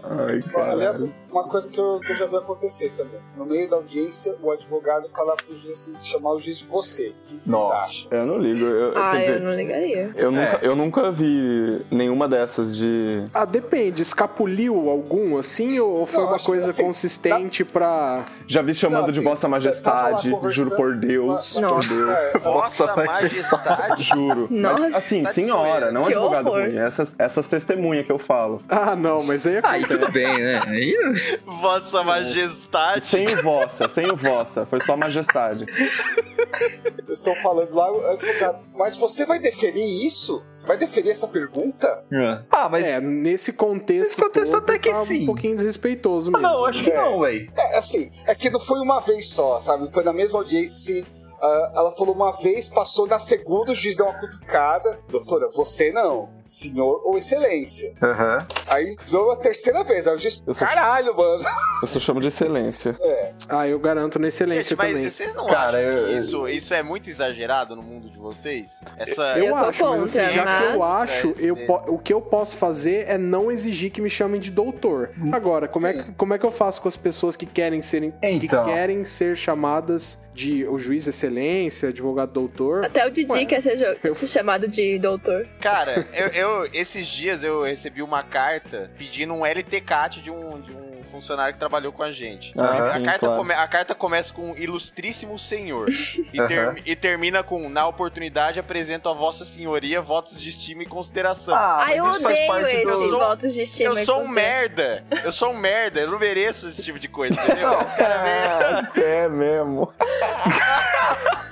Ai, Aliás, cara. Uma coisa que eu, que eu já vi acontecer também. No meio da audiência, o advogado falar pro juiz assim, chamar o juiz de você. O que, vocês Nossa. acham? Eu não ligo. Eu, Ah, quer eu dizer, não ligaria. eu, nunca, É. eu nunca vi nenhuma dessas de. Ah, depende. Escapuliu algum, assim, ou foi Não, uma coisa assim, consistente pra. Já vi chamando Não, de assim, Vossa tava lá Majestade, juro por Deus. uma- por Nossa. Deus. É, Nossa, Nossa, majestade. Juro. Nossa, Mas, [LAUGHS] assim, tá de senhora, não Que advogado horror. ruim. Essas, essas testemunhas que eu falo. Ah, não, mas aí Aí acontece. tudo bem, né? Aí. Vossa majestade. Sem o vossa, sem o vossa. Foi só majestade. Eles estão falando lá, o advogado. Mas você vai deferir isso? Você vai deferir essa pergunta? Ah, mas. É, nesse contexto, Nesse contexto todo, até que tá sim. um pouquinho desrespeitoso Ah, mesmo. não, acho que É. não, velho. É, assim, é que não foi uma vez só, sabe? Foi na mesma audiência. ah, ela falou uma vez, passou na segunda, o juiz deu uma cutucada. Doutora, você não. Senhor ou excelência. Aham. Aí deu a terceira vez. Aí Eu sou- caralho, mano. Eu só chamo de excelência. Ah, eu garanto na excelência Gente, mas também. vocês não Cara, acham eu- que isso, isso é muito exagerado no mundo de vocês? Essa... Eu, Eu sou acho, mas assim, contra, já que eu mas- acho, É, eu po- o que eu posso fazer é não exigir que me chamem de doutor. Agora, como é, que, como é que eu faço com as pessoas que querem serem que Então. querem ser chamadas de o juiz excelência, advogado doutor? Até o Didi Ué, quer ser, eu- ser chamado de doutor. Cara, eu, eu- esses dias eu recebi uma carta pedindo um LTCAT de um, de um funcionário que trabalhou com a gente. Ah, a, sim, carta claro. come- a carta começa com Ilustríssimo Senhor e, ter- e termina com Na oportunidade apresento a Vossa Senhoria votos de estima e consideração. Ah, Ai, eu odeio parte esse do- Eu sou- votos de estima. eu e sou um merda. Eu sou um merda. Eu não mereço esse tipo de coisa, entendeu? [LAUGHS] Esse cara é é mesmo. [LAUGHS]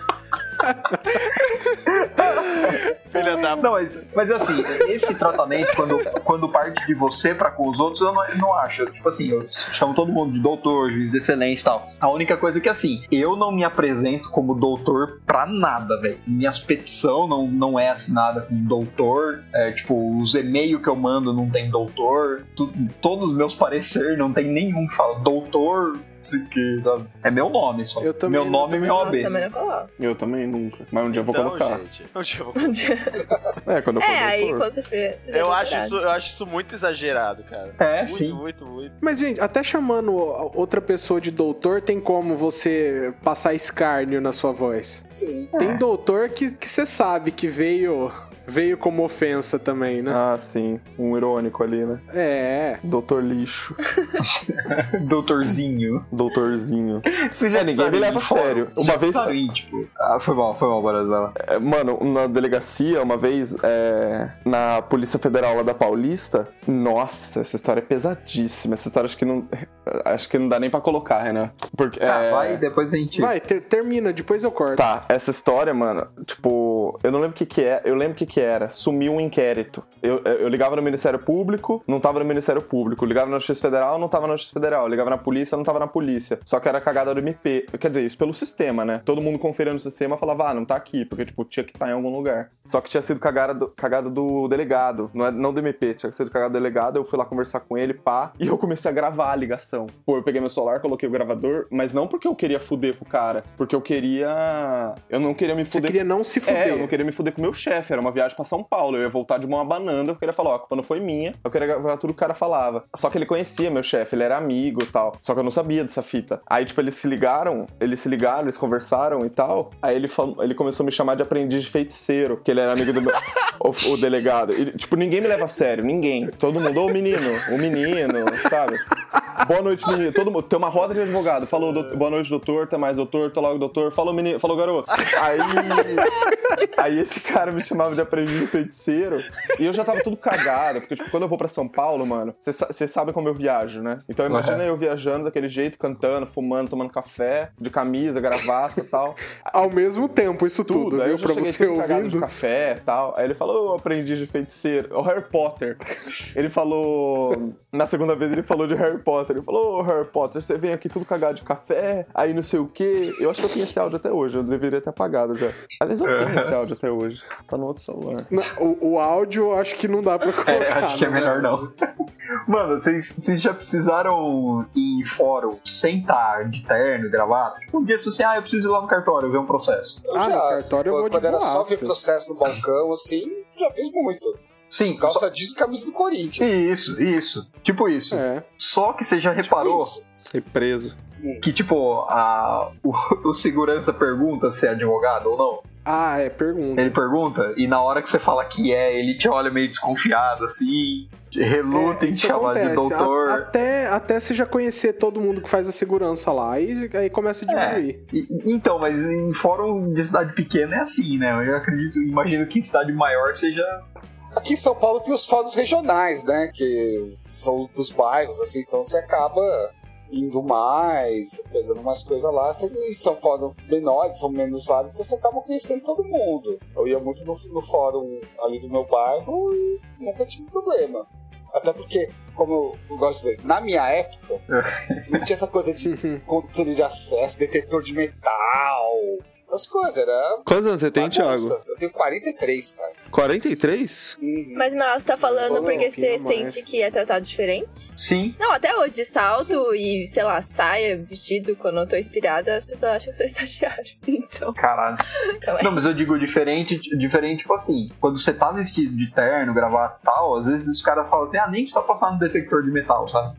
Filha da Não, mas, mas assim, esse tratamento, quando, quando parte de você pra com os outros, eu não, não acho. Tipo assim, eu chamo todo mundo de doutor, juiz de excelência e tal. A única coisa é que, assim, eu não me apresento como doutor pra nada, velho. Minhas petição não, não é assinada com doutor. É, tipo, os e-mails que eu mando não tem doutor. Tu- todos os meus pareceres não tem nenhum que fala doutor, sei o que, sabe? É meu nome só. Eu também meu nome e meu Eu OAB. também não coloco. Eu também nunca. Mas um dia eu vou Então, colocar. gente, um dia eu vou [LAUGHS] É, quando eu for É, aí doutor. quando você fez. Eu acho, isso, eu acho isso muito exagerado, cara. É, muito, sim. muito, muito. Mas, gente, até chamando outra pessoa de doutor, tem como você passar escárnio na sua voz. Sim. Tem doutor que que você sabe que veio veio como ofensa também, né? Ah, sim. Um irônico ali, né? É. Doutor lixo. [LAUGHS] Doutorzinho. Doutorzinho. Você É, ninguém me leva a sério. Uma vez- Sabe, tipo, ah, foi mal, foi mal, Barazela. É, Mano, na delegacia, uma vez, é, na Polícia Federal lá da Paulista, nossa, essa história é pesadíssima. Essa história acho que não. Acho que não dá nem pra colocar, Renan. Porque, Tá, é, vai, depois a gente. Vai, ter- termina, depois eu corto. Tá, essa história, mano, tipo, eu não lembro o que que é, eu lembro o que que era, sumiu um inquérito. Eu, eu, ligava no Ministério Público, não tava no Ministério Público, Eu ligava na Justiça Federal, não tava na Justiça Federal, Eu ligava na polícia, não tava na polícia. Só que era cagada do MP. Quer dizer, isso pelo sistema, né? Todo mundo conferindo o sistema falava, ah, não tá aqui, porque, tipo, tinha que estar em algum lugar. Só que tinha sido cagada do, cagada do delegado, não, é, não do MP, tinha sido cagada do delegado, eu fui lá conversar com ele, pá, e eu comecei a gravar a ligação. Pô, eu peguei meu celular, coloquei o gravador, mas não porque eu queria fuder com o cara, porque eu queria. Eu não queria me Você fuder. queria não se fuder. É, eu não queria me fuder com o meu chefe, era uma viagem pra São Paulo, eu ia voltar de uma banana, eu queria falar, ó, a culpa não foi minha, eu queria gravar tudo que o cara falava. Só que ele conhecia meu chefe, ele era amigo e tal, só que eu não sabia dessa fita. Aí, tipo, eles se ligaram, eles se ligaram, eles conversaram e tal, aí ele, falou, ele começou a me chamar de aprendiz de feiticeiro, que ele era amigo do meu... [LAUGHS] o, o delegado. E, tipo, ninguém me leva a sério, ninguém. Todo mundo, ô menino, o menino, sabe? Boa noite, menino. Todo mundo. Tem uma roda de advogado. Falou, "Doutor- boa noite, doutor. Até mais, doutor. Até logo, doutor. Falou, menino. Falou, garoto. Aí. Aí esse cara me chamava de aprendiz de feiticeiro. E eu já tava tudo cagado. Porque, tipo, quando eu vou pra São Paulo, mano, vocês sabem como eu viajo, né? Então imagina eu viajando daquele jeito, cantando, fumando, tomando café, de camisa, gravata e tal. Ao mesmo tempo, isso tudo, Tudo. Aí viu? eu já Pra cheguei você tudo cagado de ouvindo. café e tal. Aí ele falou, ô, aprendiz de feiticeiro. O Harry Potter. Ele falou... Na segunda vez ele falou de Harry Potter. Ele falou, ô, Harry Potter, você vem aqui tudo cagado de café, aí não sei o quê. Eu acho que eu tenho esse áudio até hoje. Eu deveria ter apagado já. Aliás, eu tenho esse áudio até hoje. Tá no outro celular. Não, o, o áudio eu acho que não dá pra [LAUGHS] colocar. É, acho que é né? melhor não. [LAUGHS] Mano, vocês, já precisaram ir em fórum sem estar de terno e gravata? Um dia você assim, ah, eu preciso ir lá no cartório ver um processo. Eu Ah, no cartório eu vou de Quando era só ver processo no balcão, assim, já fiz muito. Sim, Calça jeans e camisa do Corinthians. Isso, isso. Tipo isso. É. Só que você já reparou Isso. Ser preso. que, tipo, a, o, [LAUGHS] o segurança pergunta se é advogado ou não. Ah, é, pergunta. Ele pergunta, e na hora que você fala que é, ele te olha meio desconfiado, assim, reluta É, em te chamar de acontece. doutor. A- até, até você já conhecer todo mundo que faz a segurança lá. Aí, aí começa a diminuir. E- então, mas em fórum de cidade pequena é assim, né? Eu acredito, imagino que em cidade maior seja. Aqui em São Paulo tem os fóruns regionais, né? Que são dos bairros, assim, então você acaba indo mais, pegando umas coisas lá, você, e são fóruns menores, são menos vários, então você acaba conhecendo todo mundo. Eu ia muito no, no fórum ali do meu bairro e nunca tive problema. Até porque, como eu gosto de dizer, na minha época, [LAUGHS] não tinha essa coisa de [LAUGHS] controle de acesso, detetor de metal, essas coisas, era. Quantos anos você tem, bagunça. Thiago? Eu tenho 43, cara. 43? Uhum. Mas Mel, você tá falando porque você mais. sente que é tratado diferente? Sim. Não, até hoje, de salto e, sei lá, saia, vestido, quando eu tô inspirada, as pessoas acham que eu sou [LAUGHS] estagiário. Então, Caralho. então é. Não, mas eu digo diferente, diferente, tipo assim, quando você tá vestido de terno, gravata e tal, às vezes os caras falam assim, ah, nem precisa passar no detector de metal, sabe?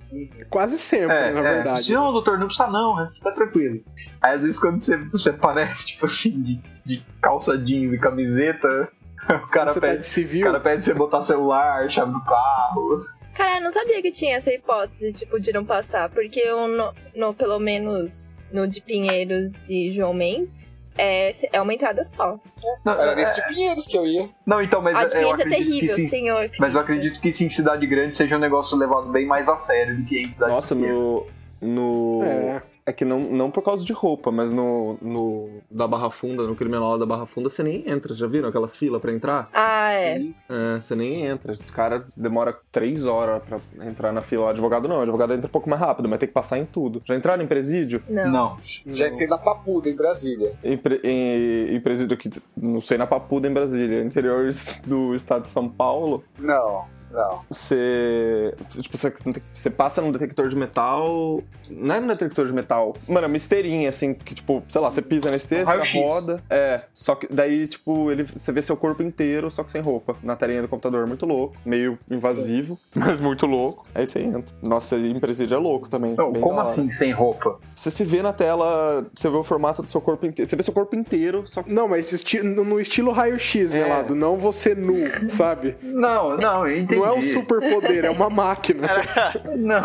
Quase sempre, É, na é. verdade. Se não, doutor, não precisa não, né? Fica tranquilo. Aí às vezes quando você, você parece, tipo assim, de, de calça jeans e camiseta, [LAUGHS] o cara, você tá pede, de o civil, cara pede você botar celular, chave do carro. Cara, eu não sabia que tinha essa hipótese, tipo, de não passar. Porque eu, no, no- pelo menos no de Pinheiros e João Mendes, é, é uma entrada só. Não, Era é- nesse de Pinheiros que eu ia. não, então, mas a de Pinheiros é que terrível, sim. senhor. Mas eu acredito que sim, em cidade grande seja um negócio levado bem mais a sério do que em cidade Nossa, pequena. no. No. É. É que não, não por causa de roupa, mas no, no. Da Barra Funda, no criminal da Barra Funda, você nem entra. Já viram aquelas filas pra entrar? Ah, é. Sim. É, você nem entra. Os caras demoram três horas pra entrar na fila. O advogado não, o advogado entra um pouco mais rápido, mas tem que passar em tudo. Já entraram em presídio? Não. Não. Já entrei na Papuda, em Brasília. Em, pre- em- em presídio que. Não sei, na Papuda, em Brasília. Interior do estado de São Paulo. Não, não. Você. Tipo, você, você passa num detector de metal. Não é no detector de metal. Mano, é uma esteirinha, assim, que, tipo, sei lá, você pisa na esteira, Um você roda. É. Só que daí, tipo, ele, você vê seu corpo inteiro, só que sem roupa. Na telinha do computador. Muito louco. Meio invasivo, mas muito louco. Aí você entra. Nossa, em presídio é louco também. Não, como assim, sem roupa? Você se vê na tela, você vê o formato do seu corpo inteiro. Você vê seu corpo inteiro, só que. Não, mas esti- no estilo raio-x, É. velado. Não você nu, sabe? Não, não, eu entendi. Não é um superpoder, é uma máquina. [LAUGHS] Não.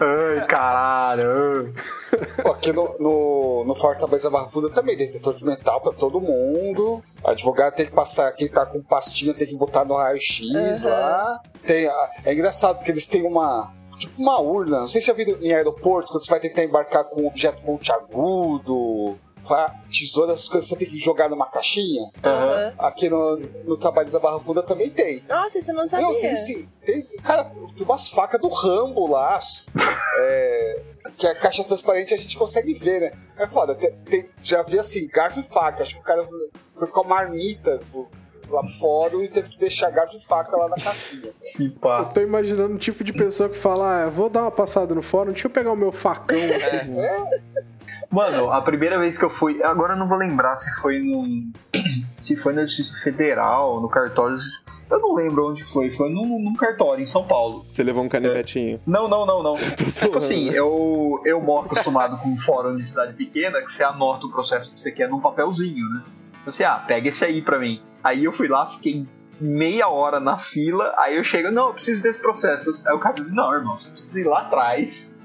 Ai, caralho. Pô, Aqui no, no, no Fortaleza da Barra Funda também, detetor de metal pra todo mundo. Advogado tem que passar, quem tá com pastinha tem que botar no raio-x Uhum. lá. Tem, a- é engraçado porque eles têm uma. Tipo uma urna. Não sei se já viram em aeroporto, quando você vai tentar embarcar com um objeto pontiagudo, tesoura, essas coisas, você tem que jogar numa caixinha. Aham. Aqui no, no trabalho da Barra Funda também tem. Nossa, isso eu não Não, sabia. tem sim. Tem, cara, tem umas facas do Rambo lá. é, que a caixa transparente a gente consegue ver, né? É foda. tem- tem- já vi assim, garfo e faca. Acho que o cara foi com a marmita tipo, lá fora e teve que deixar garfo e faca lá na caixinha. Se Eu pá. tô imaginando o tipo de pessoa que fala, ah, vou dar uma passada no fórum, deixa eu pegar o meu facão aqui. Mano, a primeira vez que eu fui. Agora eu não vou lembrar se foi no. [CLEARS THROAT] Se foi na Justiça Federal, no cartório. Eu não lembro onde foi. Foi num, num cartório em São Paulo. Você levou um canivetinho. Não, não, não, não. [LAUGHS] Tô Tipo assim, eu, eu moro acostumado com um fórum de cidade pequena que você anota o processo que você quer num papelzinho, né? Eu assim, ah, pega esse aí pra mim. Aí eu fui lá, fiquei meia hora na fila, aí eu chego, não, eu preciso desse processo. Aí o cara diz, não, irmão, você precisa ir lá atrás,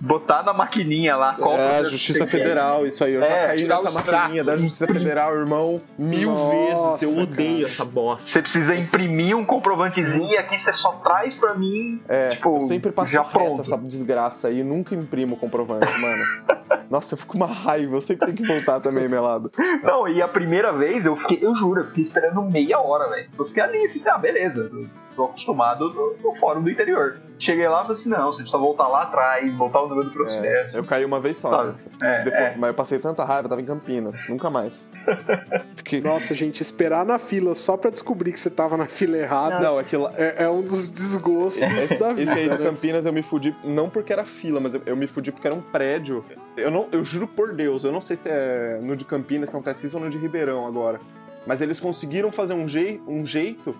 botar na maquininha lá, qual É, a processo Justiça quer. Federal, isso aí. Eu já É, caí tirar o nessa maquininha da Justiça Federal, irmão, mil Nossa, vezes. Eu odeio cara. essa bosta. Você precisa imprimir um comprovantezinho e aqui você só traz pra mim. É, tipo, eu sempre passo já reto pronto. essa desgraça aí, nunca imprimo o comprovante, mano. [LAUGHS] Nossa, eu fico uma raiva, eu sempre tenho que voltar também, melado. Não, e a primeira vez eu fiquei, eu juro, eu fiquei esperando meia hora, velho. Eu fiquei ali, falei assim, ah, beleza, tô acostumado no, no fórum do interior. Cheguei lá e falei assim, não, você precisa voltar lá atrás, voltar o número do processo. Eu caí uma vez só nessa. É, Depois- é. Mas eu passei tanta raiva, eu tava em Campinas, nunca mais. [LAUGHS] Que- Nossa, gente, esperar na fila só pra descobrir que você tava na fila errada Não, aquilo. é, é um dos desgostos da Esse, vida. esse aí de né? Campinas eu me fudi, não porque era fila, mas eu, eu me fudi porque era um prédio. Eu, não, eu juro por Deus, eu não sei se é no de Campinas que acontece isso ou no de Ribeirão agora. Mas eles conseguiram fazer um, jei, um jeito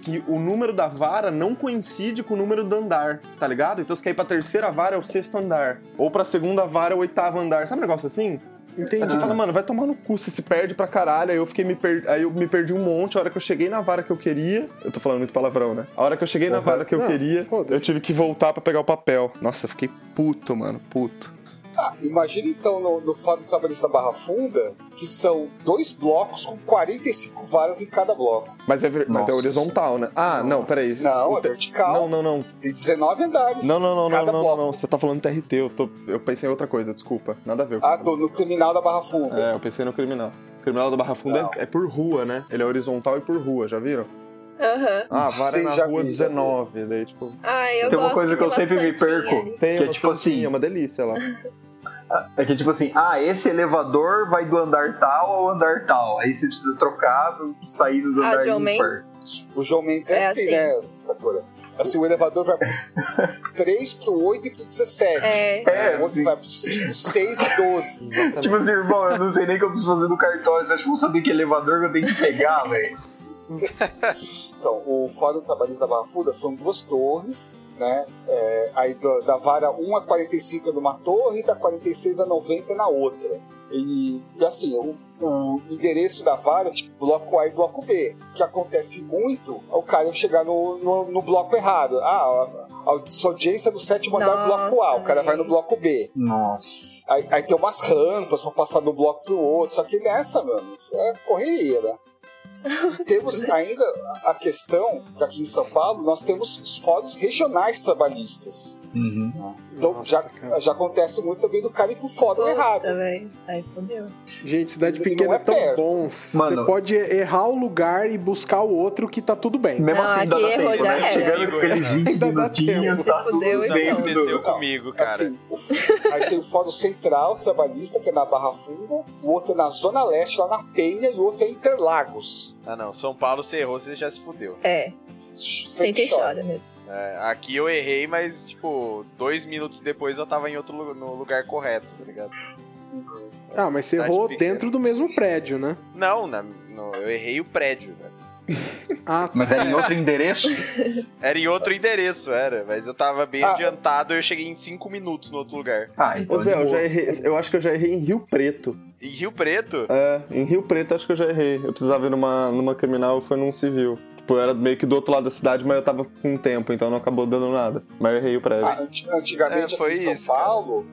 que o número da vara não coincide com o número do andar, tá ligado? Então se quer ir pra terceira vara é o sexto andar. Ou pra segunda vara é o oitavo andar. Sabe um negócio assim? Entendi. Aí você fala, mano, vai tomar no cu, você se perde pra caralho. Aí eu fiquei me per... aí eu me perdi um monte. A hora que eu cheguei na vara que eu queria. Eu tô falando muito palavrão, né? A hora que eu cheguei na Porra, vara que eu não, queria, eu tive que voltar pra pegar o papel. Nossa, eu fiquei puto, mano, puto. Ah, imagina então no, no Fórum Trabalhista da Barra Funda, que são dois blocos com 45 varas em cada bloco. Mas é, mas é Nossa. horizontal, né? Ah, não, peraí. Não, O é te- vertical. Não, não, não. Tem 19 andares. Não, não, não, não, cada não, não, bloco. não. Você tá falando TRT, eu, tô, eu pensei em outra coisa, desculpa. Nada a ver. Ah, tô no criminal da Barra Funda. É, eu pensei no criminal. O criminal da Barra Funda é, é por rua, né? Ele é horizontal e por rua, já viram? Aham. Ah, vara Sim, é na já rua vi, já vi. 19, daí tipo... Ai, eu Tem uma gosto coisa que eu sempre me perco. ali. Tem Que é uma tipo assim- plantinha, uma delícia lá. [LAUGHS] É que tipo assim, ah, esse elevador vai do andar tal ao andar tal. Aí você precisa trocar pra sair dos Ah, andares João do Mendes? O João Mendes é, É assim, assim. né, Sakura? Assim, o elevador vai [LAUGHS] pro 3 pro 8 e pro 17. É. É, o outro sim. vai pro 5, 6 e 12. [LAUGHS] Exatamente. Tipo assim, irmão, eu não sei nem o que eu preciso fazer no cartório. Você acha que eu vou saber que elevador que eu tenho que pegar, velho? [LAUGHS] Então, o Fórum Trabalhista da Barra Funda são duas torres, né? É, aí da, da vara 1 a 45 é numa torre e da 46 a 90 é na outra. E, e assim, o, o endereço da vara é tipo bloco A e bloco B. O que acontece muito é o cara chegar no, no, no bloco errado. Ah, a, a sua audiência é do sétimo andar do bloco A, o cara Nossa, vai no bloco B. Nossa. Aí, aí tem umas rampas pra passar de um bloco pro outro. Só que nessa, mano, isso é correria, né? E [LAUGHS] temos ainda a questão que aqui em São Paulo nós temos os fóruns regionais trabalhistas. Uhum. Então Nossa, já, cara. já acontece muito também do cara ir pro fórum errado. Velho. Aí fodeu. Gente, cidade pequena é é tão perto. bom. Mano. Você pode errar o lugar e buscar o outro que tá tudo bem. Mesmo Não, assim ainda dá tempo, né? era. Chegando com aqueles 20 Ainda dá minutinhos, tempo. tá tudo Isso bem. aconteceu comigo, cara. Assim, aí tem o Fórum Central Trabalhista, que é na Barra Funda, o outro é na Zona Leste, lá na Penha, e o outro é Interlagos. Ah, não. São Paulo, você errou, você já se fudeu. É, senta e chora mesmo. É, aqui eu errei, mas, tipo, dois minutos depois eu tava em outro lu- no lugar correto, tá ligado? Ah, mas você errou pequena. dentro do mesmo prédio, né? Não, na- no- eu errei o prédio, velho. Ah, tá. Mas era em outro endereço? [LAUGHS] Era em outro endereço, era. Mas eu tava bem Ah. adiantado e eu cheguei em cinco minutos no outro lugar. Ah, então. Ô Zé, eu de já errei. Eu acho que eu já errei em Rio Preto. Em Rio Preto? É, em Rio Preto acho que eu já errei. Eu precisava ir numa, numa criminal foi num civil. Tipo, eu era meio que do outro lado da cidade, mas eu tava com tempo, então não acabou dando nada. Mas eu errei o prédio. Ah, anti- antigamente É, foi aqui em São isso, cara. Paulo,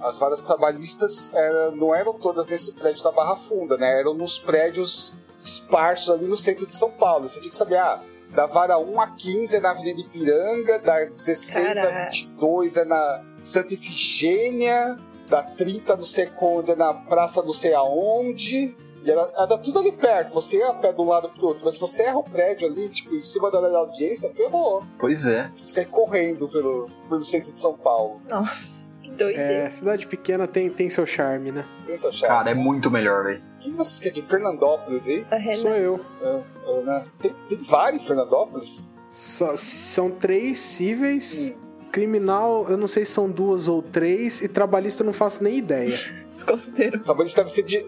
as varas trabalhistas era- não eram todas nesse prédio da Barra Funda, né? Eram nos prédios esparsos ali no centro de São Paulo. Você tinha que saber, ah, da vara 1 a 15 é na Avenida Ipiranga, da 16 a Caraca. 22 é na Santa Ifigênia, da 30 não sei quando é na Praça não sei aonde. E era, era tudo ali perto, você ia a pé de um lado pro outro, mas se você erra o prédio ali, tipo, em cima da audiência, ferrou. Pois é. Você correndo pelo, pelo centro de São Paulo. Nossa, que doideira. É, cidade pequena tem, tem seu charme, né? Pensa, Charme. Cara, é muito melhor, velho. Quem vocês querem de Fernandópolis aí? A Sou eu. É, é, né? Tem, tem vários Fernandópolis? Só- são três cíveis. Criminal, eu não sei se são duas ou três. E trabalhista, eu não faço nem ideia. [LAUGHS] Desconsidero. Trabalhista deve ser de.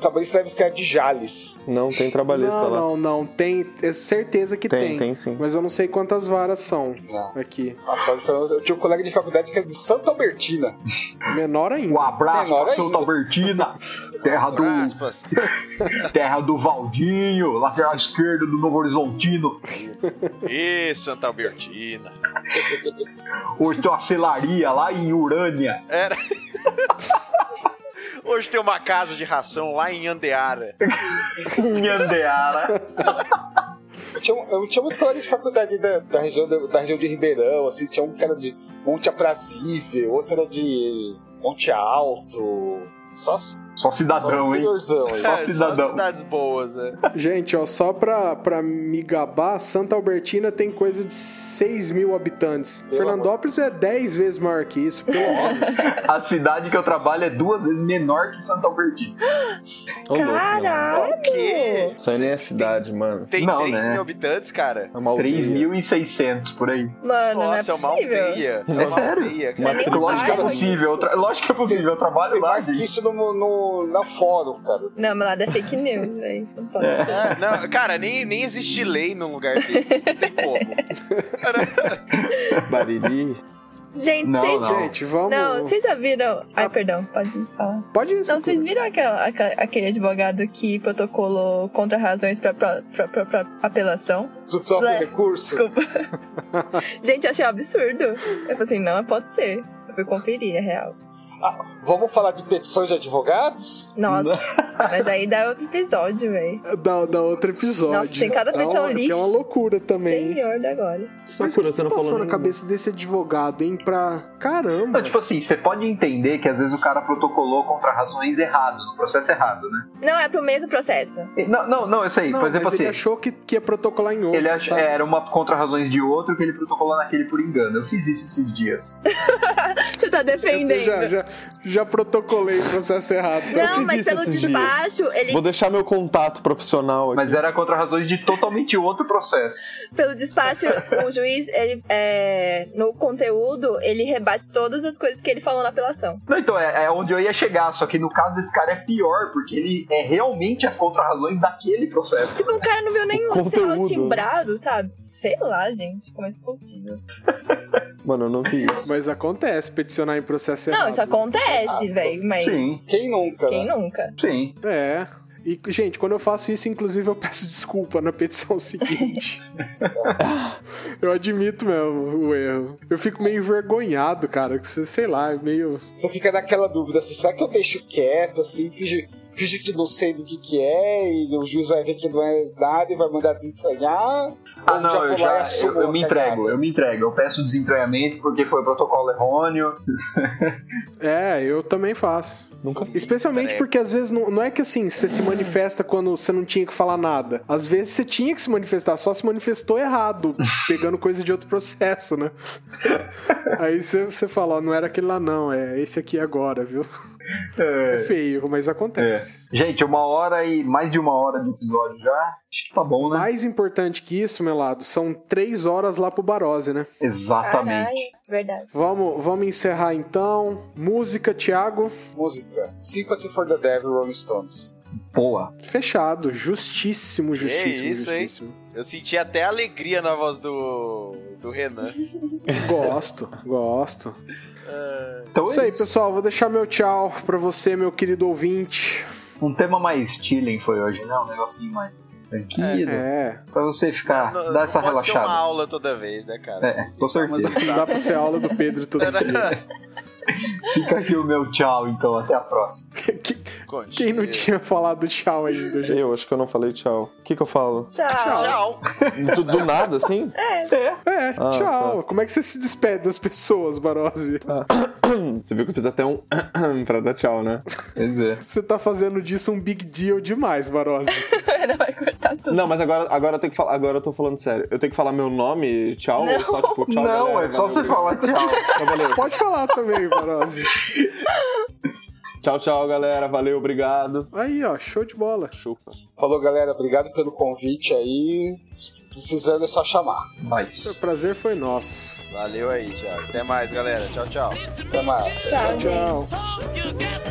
Trabalhista deve ser a de Jales. Não, tem trabalhista não, lá. não, não. Tem. É certeza que Tem, tem. tem sim. Mas eu não sei quantas varas são Não. aqui. Nossa, eu tinha um colega de faculdade que era de Santa Albertina. Menor ainda. Um abraço Menor pra Santa. Albertina, [LAUGHS] terra do, [LAUGHS] terra do Valdinho, lateral esquerdo do Novo Horizontino. Ih, Santa Albertina. Hoje tem uma celaria lá em Urânia. Era. [LAUGHS] Hoje tem uma casa de ração lá em Andeara. [LAUGHS] Em Andeara. Eu tinha, eu tinha muito colega de faculdade da, da, região, da, da região de Ribeirão, assim, tinha um que era de Monte Aprazível, outro era de Monte Alto. Só, só Só cidadão, hein? interiorzão aí. Só É, cidadão. Só cidades boas, né? Gente, ó, só pra, pra me gabar, Santa Albertina tem coisa de 6 mil habitantes. Pelo Fernandópolis é 10 vezes maior que isso, pelo menos. [LAUGHS] A cidade que eu trabalho é duas vezes menor que Santa Albertina. [GASPS] Mano. Caralho! O quê? Isso aí nem é cidade, mano. Tem Não, 3 né? mil habitantes, cara? É uma aldeia. 3.600 por aí. Mano, Nossa, é não uma é possível. aldeia. É uma sério? aldeia, Não é cara. nem um Lógico que é possível. Lógico que é possível. Eu trabalho Tem lá. mais que gente. isso no, no, na fórum, cara. Não, mas lá é fake news, velho. Não pode É. ser. É, não, cara, nem, nem existe lei num lugar desse. Não tem como. [LAUGHS] Bariri. Gente, Não, vocês. não. Gente, vamos. Não, vocês já viram. Ai, perdão, pode falar. Pode ir, Não, vocês viram aquela, aquele advogado que protocolou contra razões pra, pra, pra, pra- pra apelação? Do próprio Lé. recurso. Desculpa. [LAUGHS] Gente, eu achei um absurdo. Eu falei assim, não, pode ser. fui conferir, é real. Vamos falar de petições de advogados? Nossa, [LAUGHS] mas aí dá outro episódio, velho. Da, da outro episódio. Nossa, tem cada É uma- petição é lixo. uma loucura também. Senhor da glória. Mas Loucura, você que não passou falou na nenhuma. cabeça desse advogado, hein? Pra. Caramba. Não, tipo assim, você pode entender que às vezes o cara protocolou contra razões errado, no processo errado, né? Não, é pro mesmo processo. Não, não, não eu sei. Não, Por exemplo, mas assim, ele achou que, que ia protocolar em outro. ele ach- sabe? era uma contra razões de outro que ele protocolou naquele por engano. Eu fiz isso esses dias. [LAUGHS] Você tá Eu defendendo. já, já, já protocolei o processo errado. Eu Não, fiz mas isso pelo esses despacho, ele, Vou deixar meu contato profissional aqui. Mas era contra razões de totalmente outro processo. pelo despacho, o [LAUGHS] juiz, ele, é, no conteúdo, ele rebate todas as coisas que ele falou na apelação. Não, então, é, é onde eu ia chegar. Só que no caso desse cara é pior, porque ele é realmente as contrarrazões daquele processo. Tipo, o cara não viu nem [LAUGHS] o Conteúdo. sinal timbrado, sabe? Sei lá, gente, como é isso possível. Mano, eu não vi isso. Mas acontece peticionar em processo errado. Não, isso acontece, velho, mas Sim. Quem nunca, quem né? nunca? Sim. É. E, gente, quando eu faço isso, inclusive, eu peço [LAUGHS] desculpa na petição seguinte. [LAUGHS] eu admito mesmo o erro. Eu fico meio envergonhado, cara. que você- Sei lá, é meio. Você fica naquela dúvida, assim, será que eu deixo quieto, assim, finge, finge que não sei do que que é, e o juiz vai ver que não é nada e vai mandar desentranhar? Ah, não, vou eu já. assumo Eu, eu me cagada? entrego, eu me entrego. Eu peço desentranhamento porque foi protocolo errôneo. [LAUGHS] É, eu também faço. Nunca vi. Especialmente Peraí. porque às vezes não, não é que assim, você se manifesta quando você não tinha que falar nada. Às vezes você tinha que se manifestar, só se manifestou errado, [LAUGHS] pegando coisa de outro processo, né? [LAUGHS] Aí você, você fala, ó, não era aquele lá não, é esse aqui agora, viu? É feio, mas É. acontece. Gente, uma hora e mais de uma hora de episódio já. Acho que tá bom, né? Mais importante que isso, meu lado, são três horas lá pro Barose, né? Exatamente. Caralho, verdade. Vamos, vamos encerrar então. Música, Thiago. Música. Sympathy for the Devil, Rolling Stones. Boa. Fechado. Justíssimo, justíssimo, isso, hein? justíssimo. Eu senti até alegria na voz do, do Renan. [LAUGHS] Gosto, gosto. Então Isso é aí, isso. pessoal. Vou deixar meu tchau pra você, meu querido ouvinte. Um tema mais chilling foi hoje, né? Um negocinho mais tranquilo. É, Pra você ficar, Não- dar essa não pode ser uma relaxada. aula toda vez, né, cara? É, com certeza. não dá pra ser aula do Pedro todo dia. [LAUGHS] [LAUGHS] Fica aqui o meu tchau, então. Até a próxima. Que-. Quem não tinha falado tchau ainda, gente? Eu acho que eu não falei tchau. O que que eu falo? Tchau. Tchau. Do, do nada, assim? É, Ah, tchau. Como é que você se despede das pessoas, Barose? [COUGHS] Você viu que eu fiz até um [COUGHS] pra dar tchau, né? Pois é. Você tá fazendo disso um big deal demais, Barose. [LAUGHS] Não vai cortar tudo. Não, mas agora, agora eu tenho que falar. Agora eu tô falando sério. Eu tenho que falar meu nome, tchau, ou só tipo tchau. não, galera, é só valeu, você falar tchau. Então, valeu. Pode falar também, [LAUGHS] Tchau, tchau, galera. Valeu, obrigado. Aí, ó, show de bola. Chupa. Falou, galera. Obrigado pelo convite aí. Precisando é só chamar. Mas... O prazer foi nosso. Valeu aí, tchau. Até mais, galera. Tchau, tchau. Até mais. Tchau, tchau. tchau.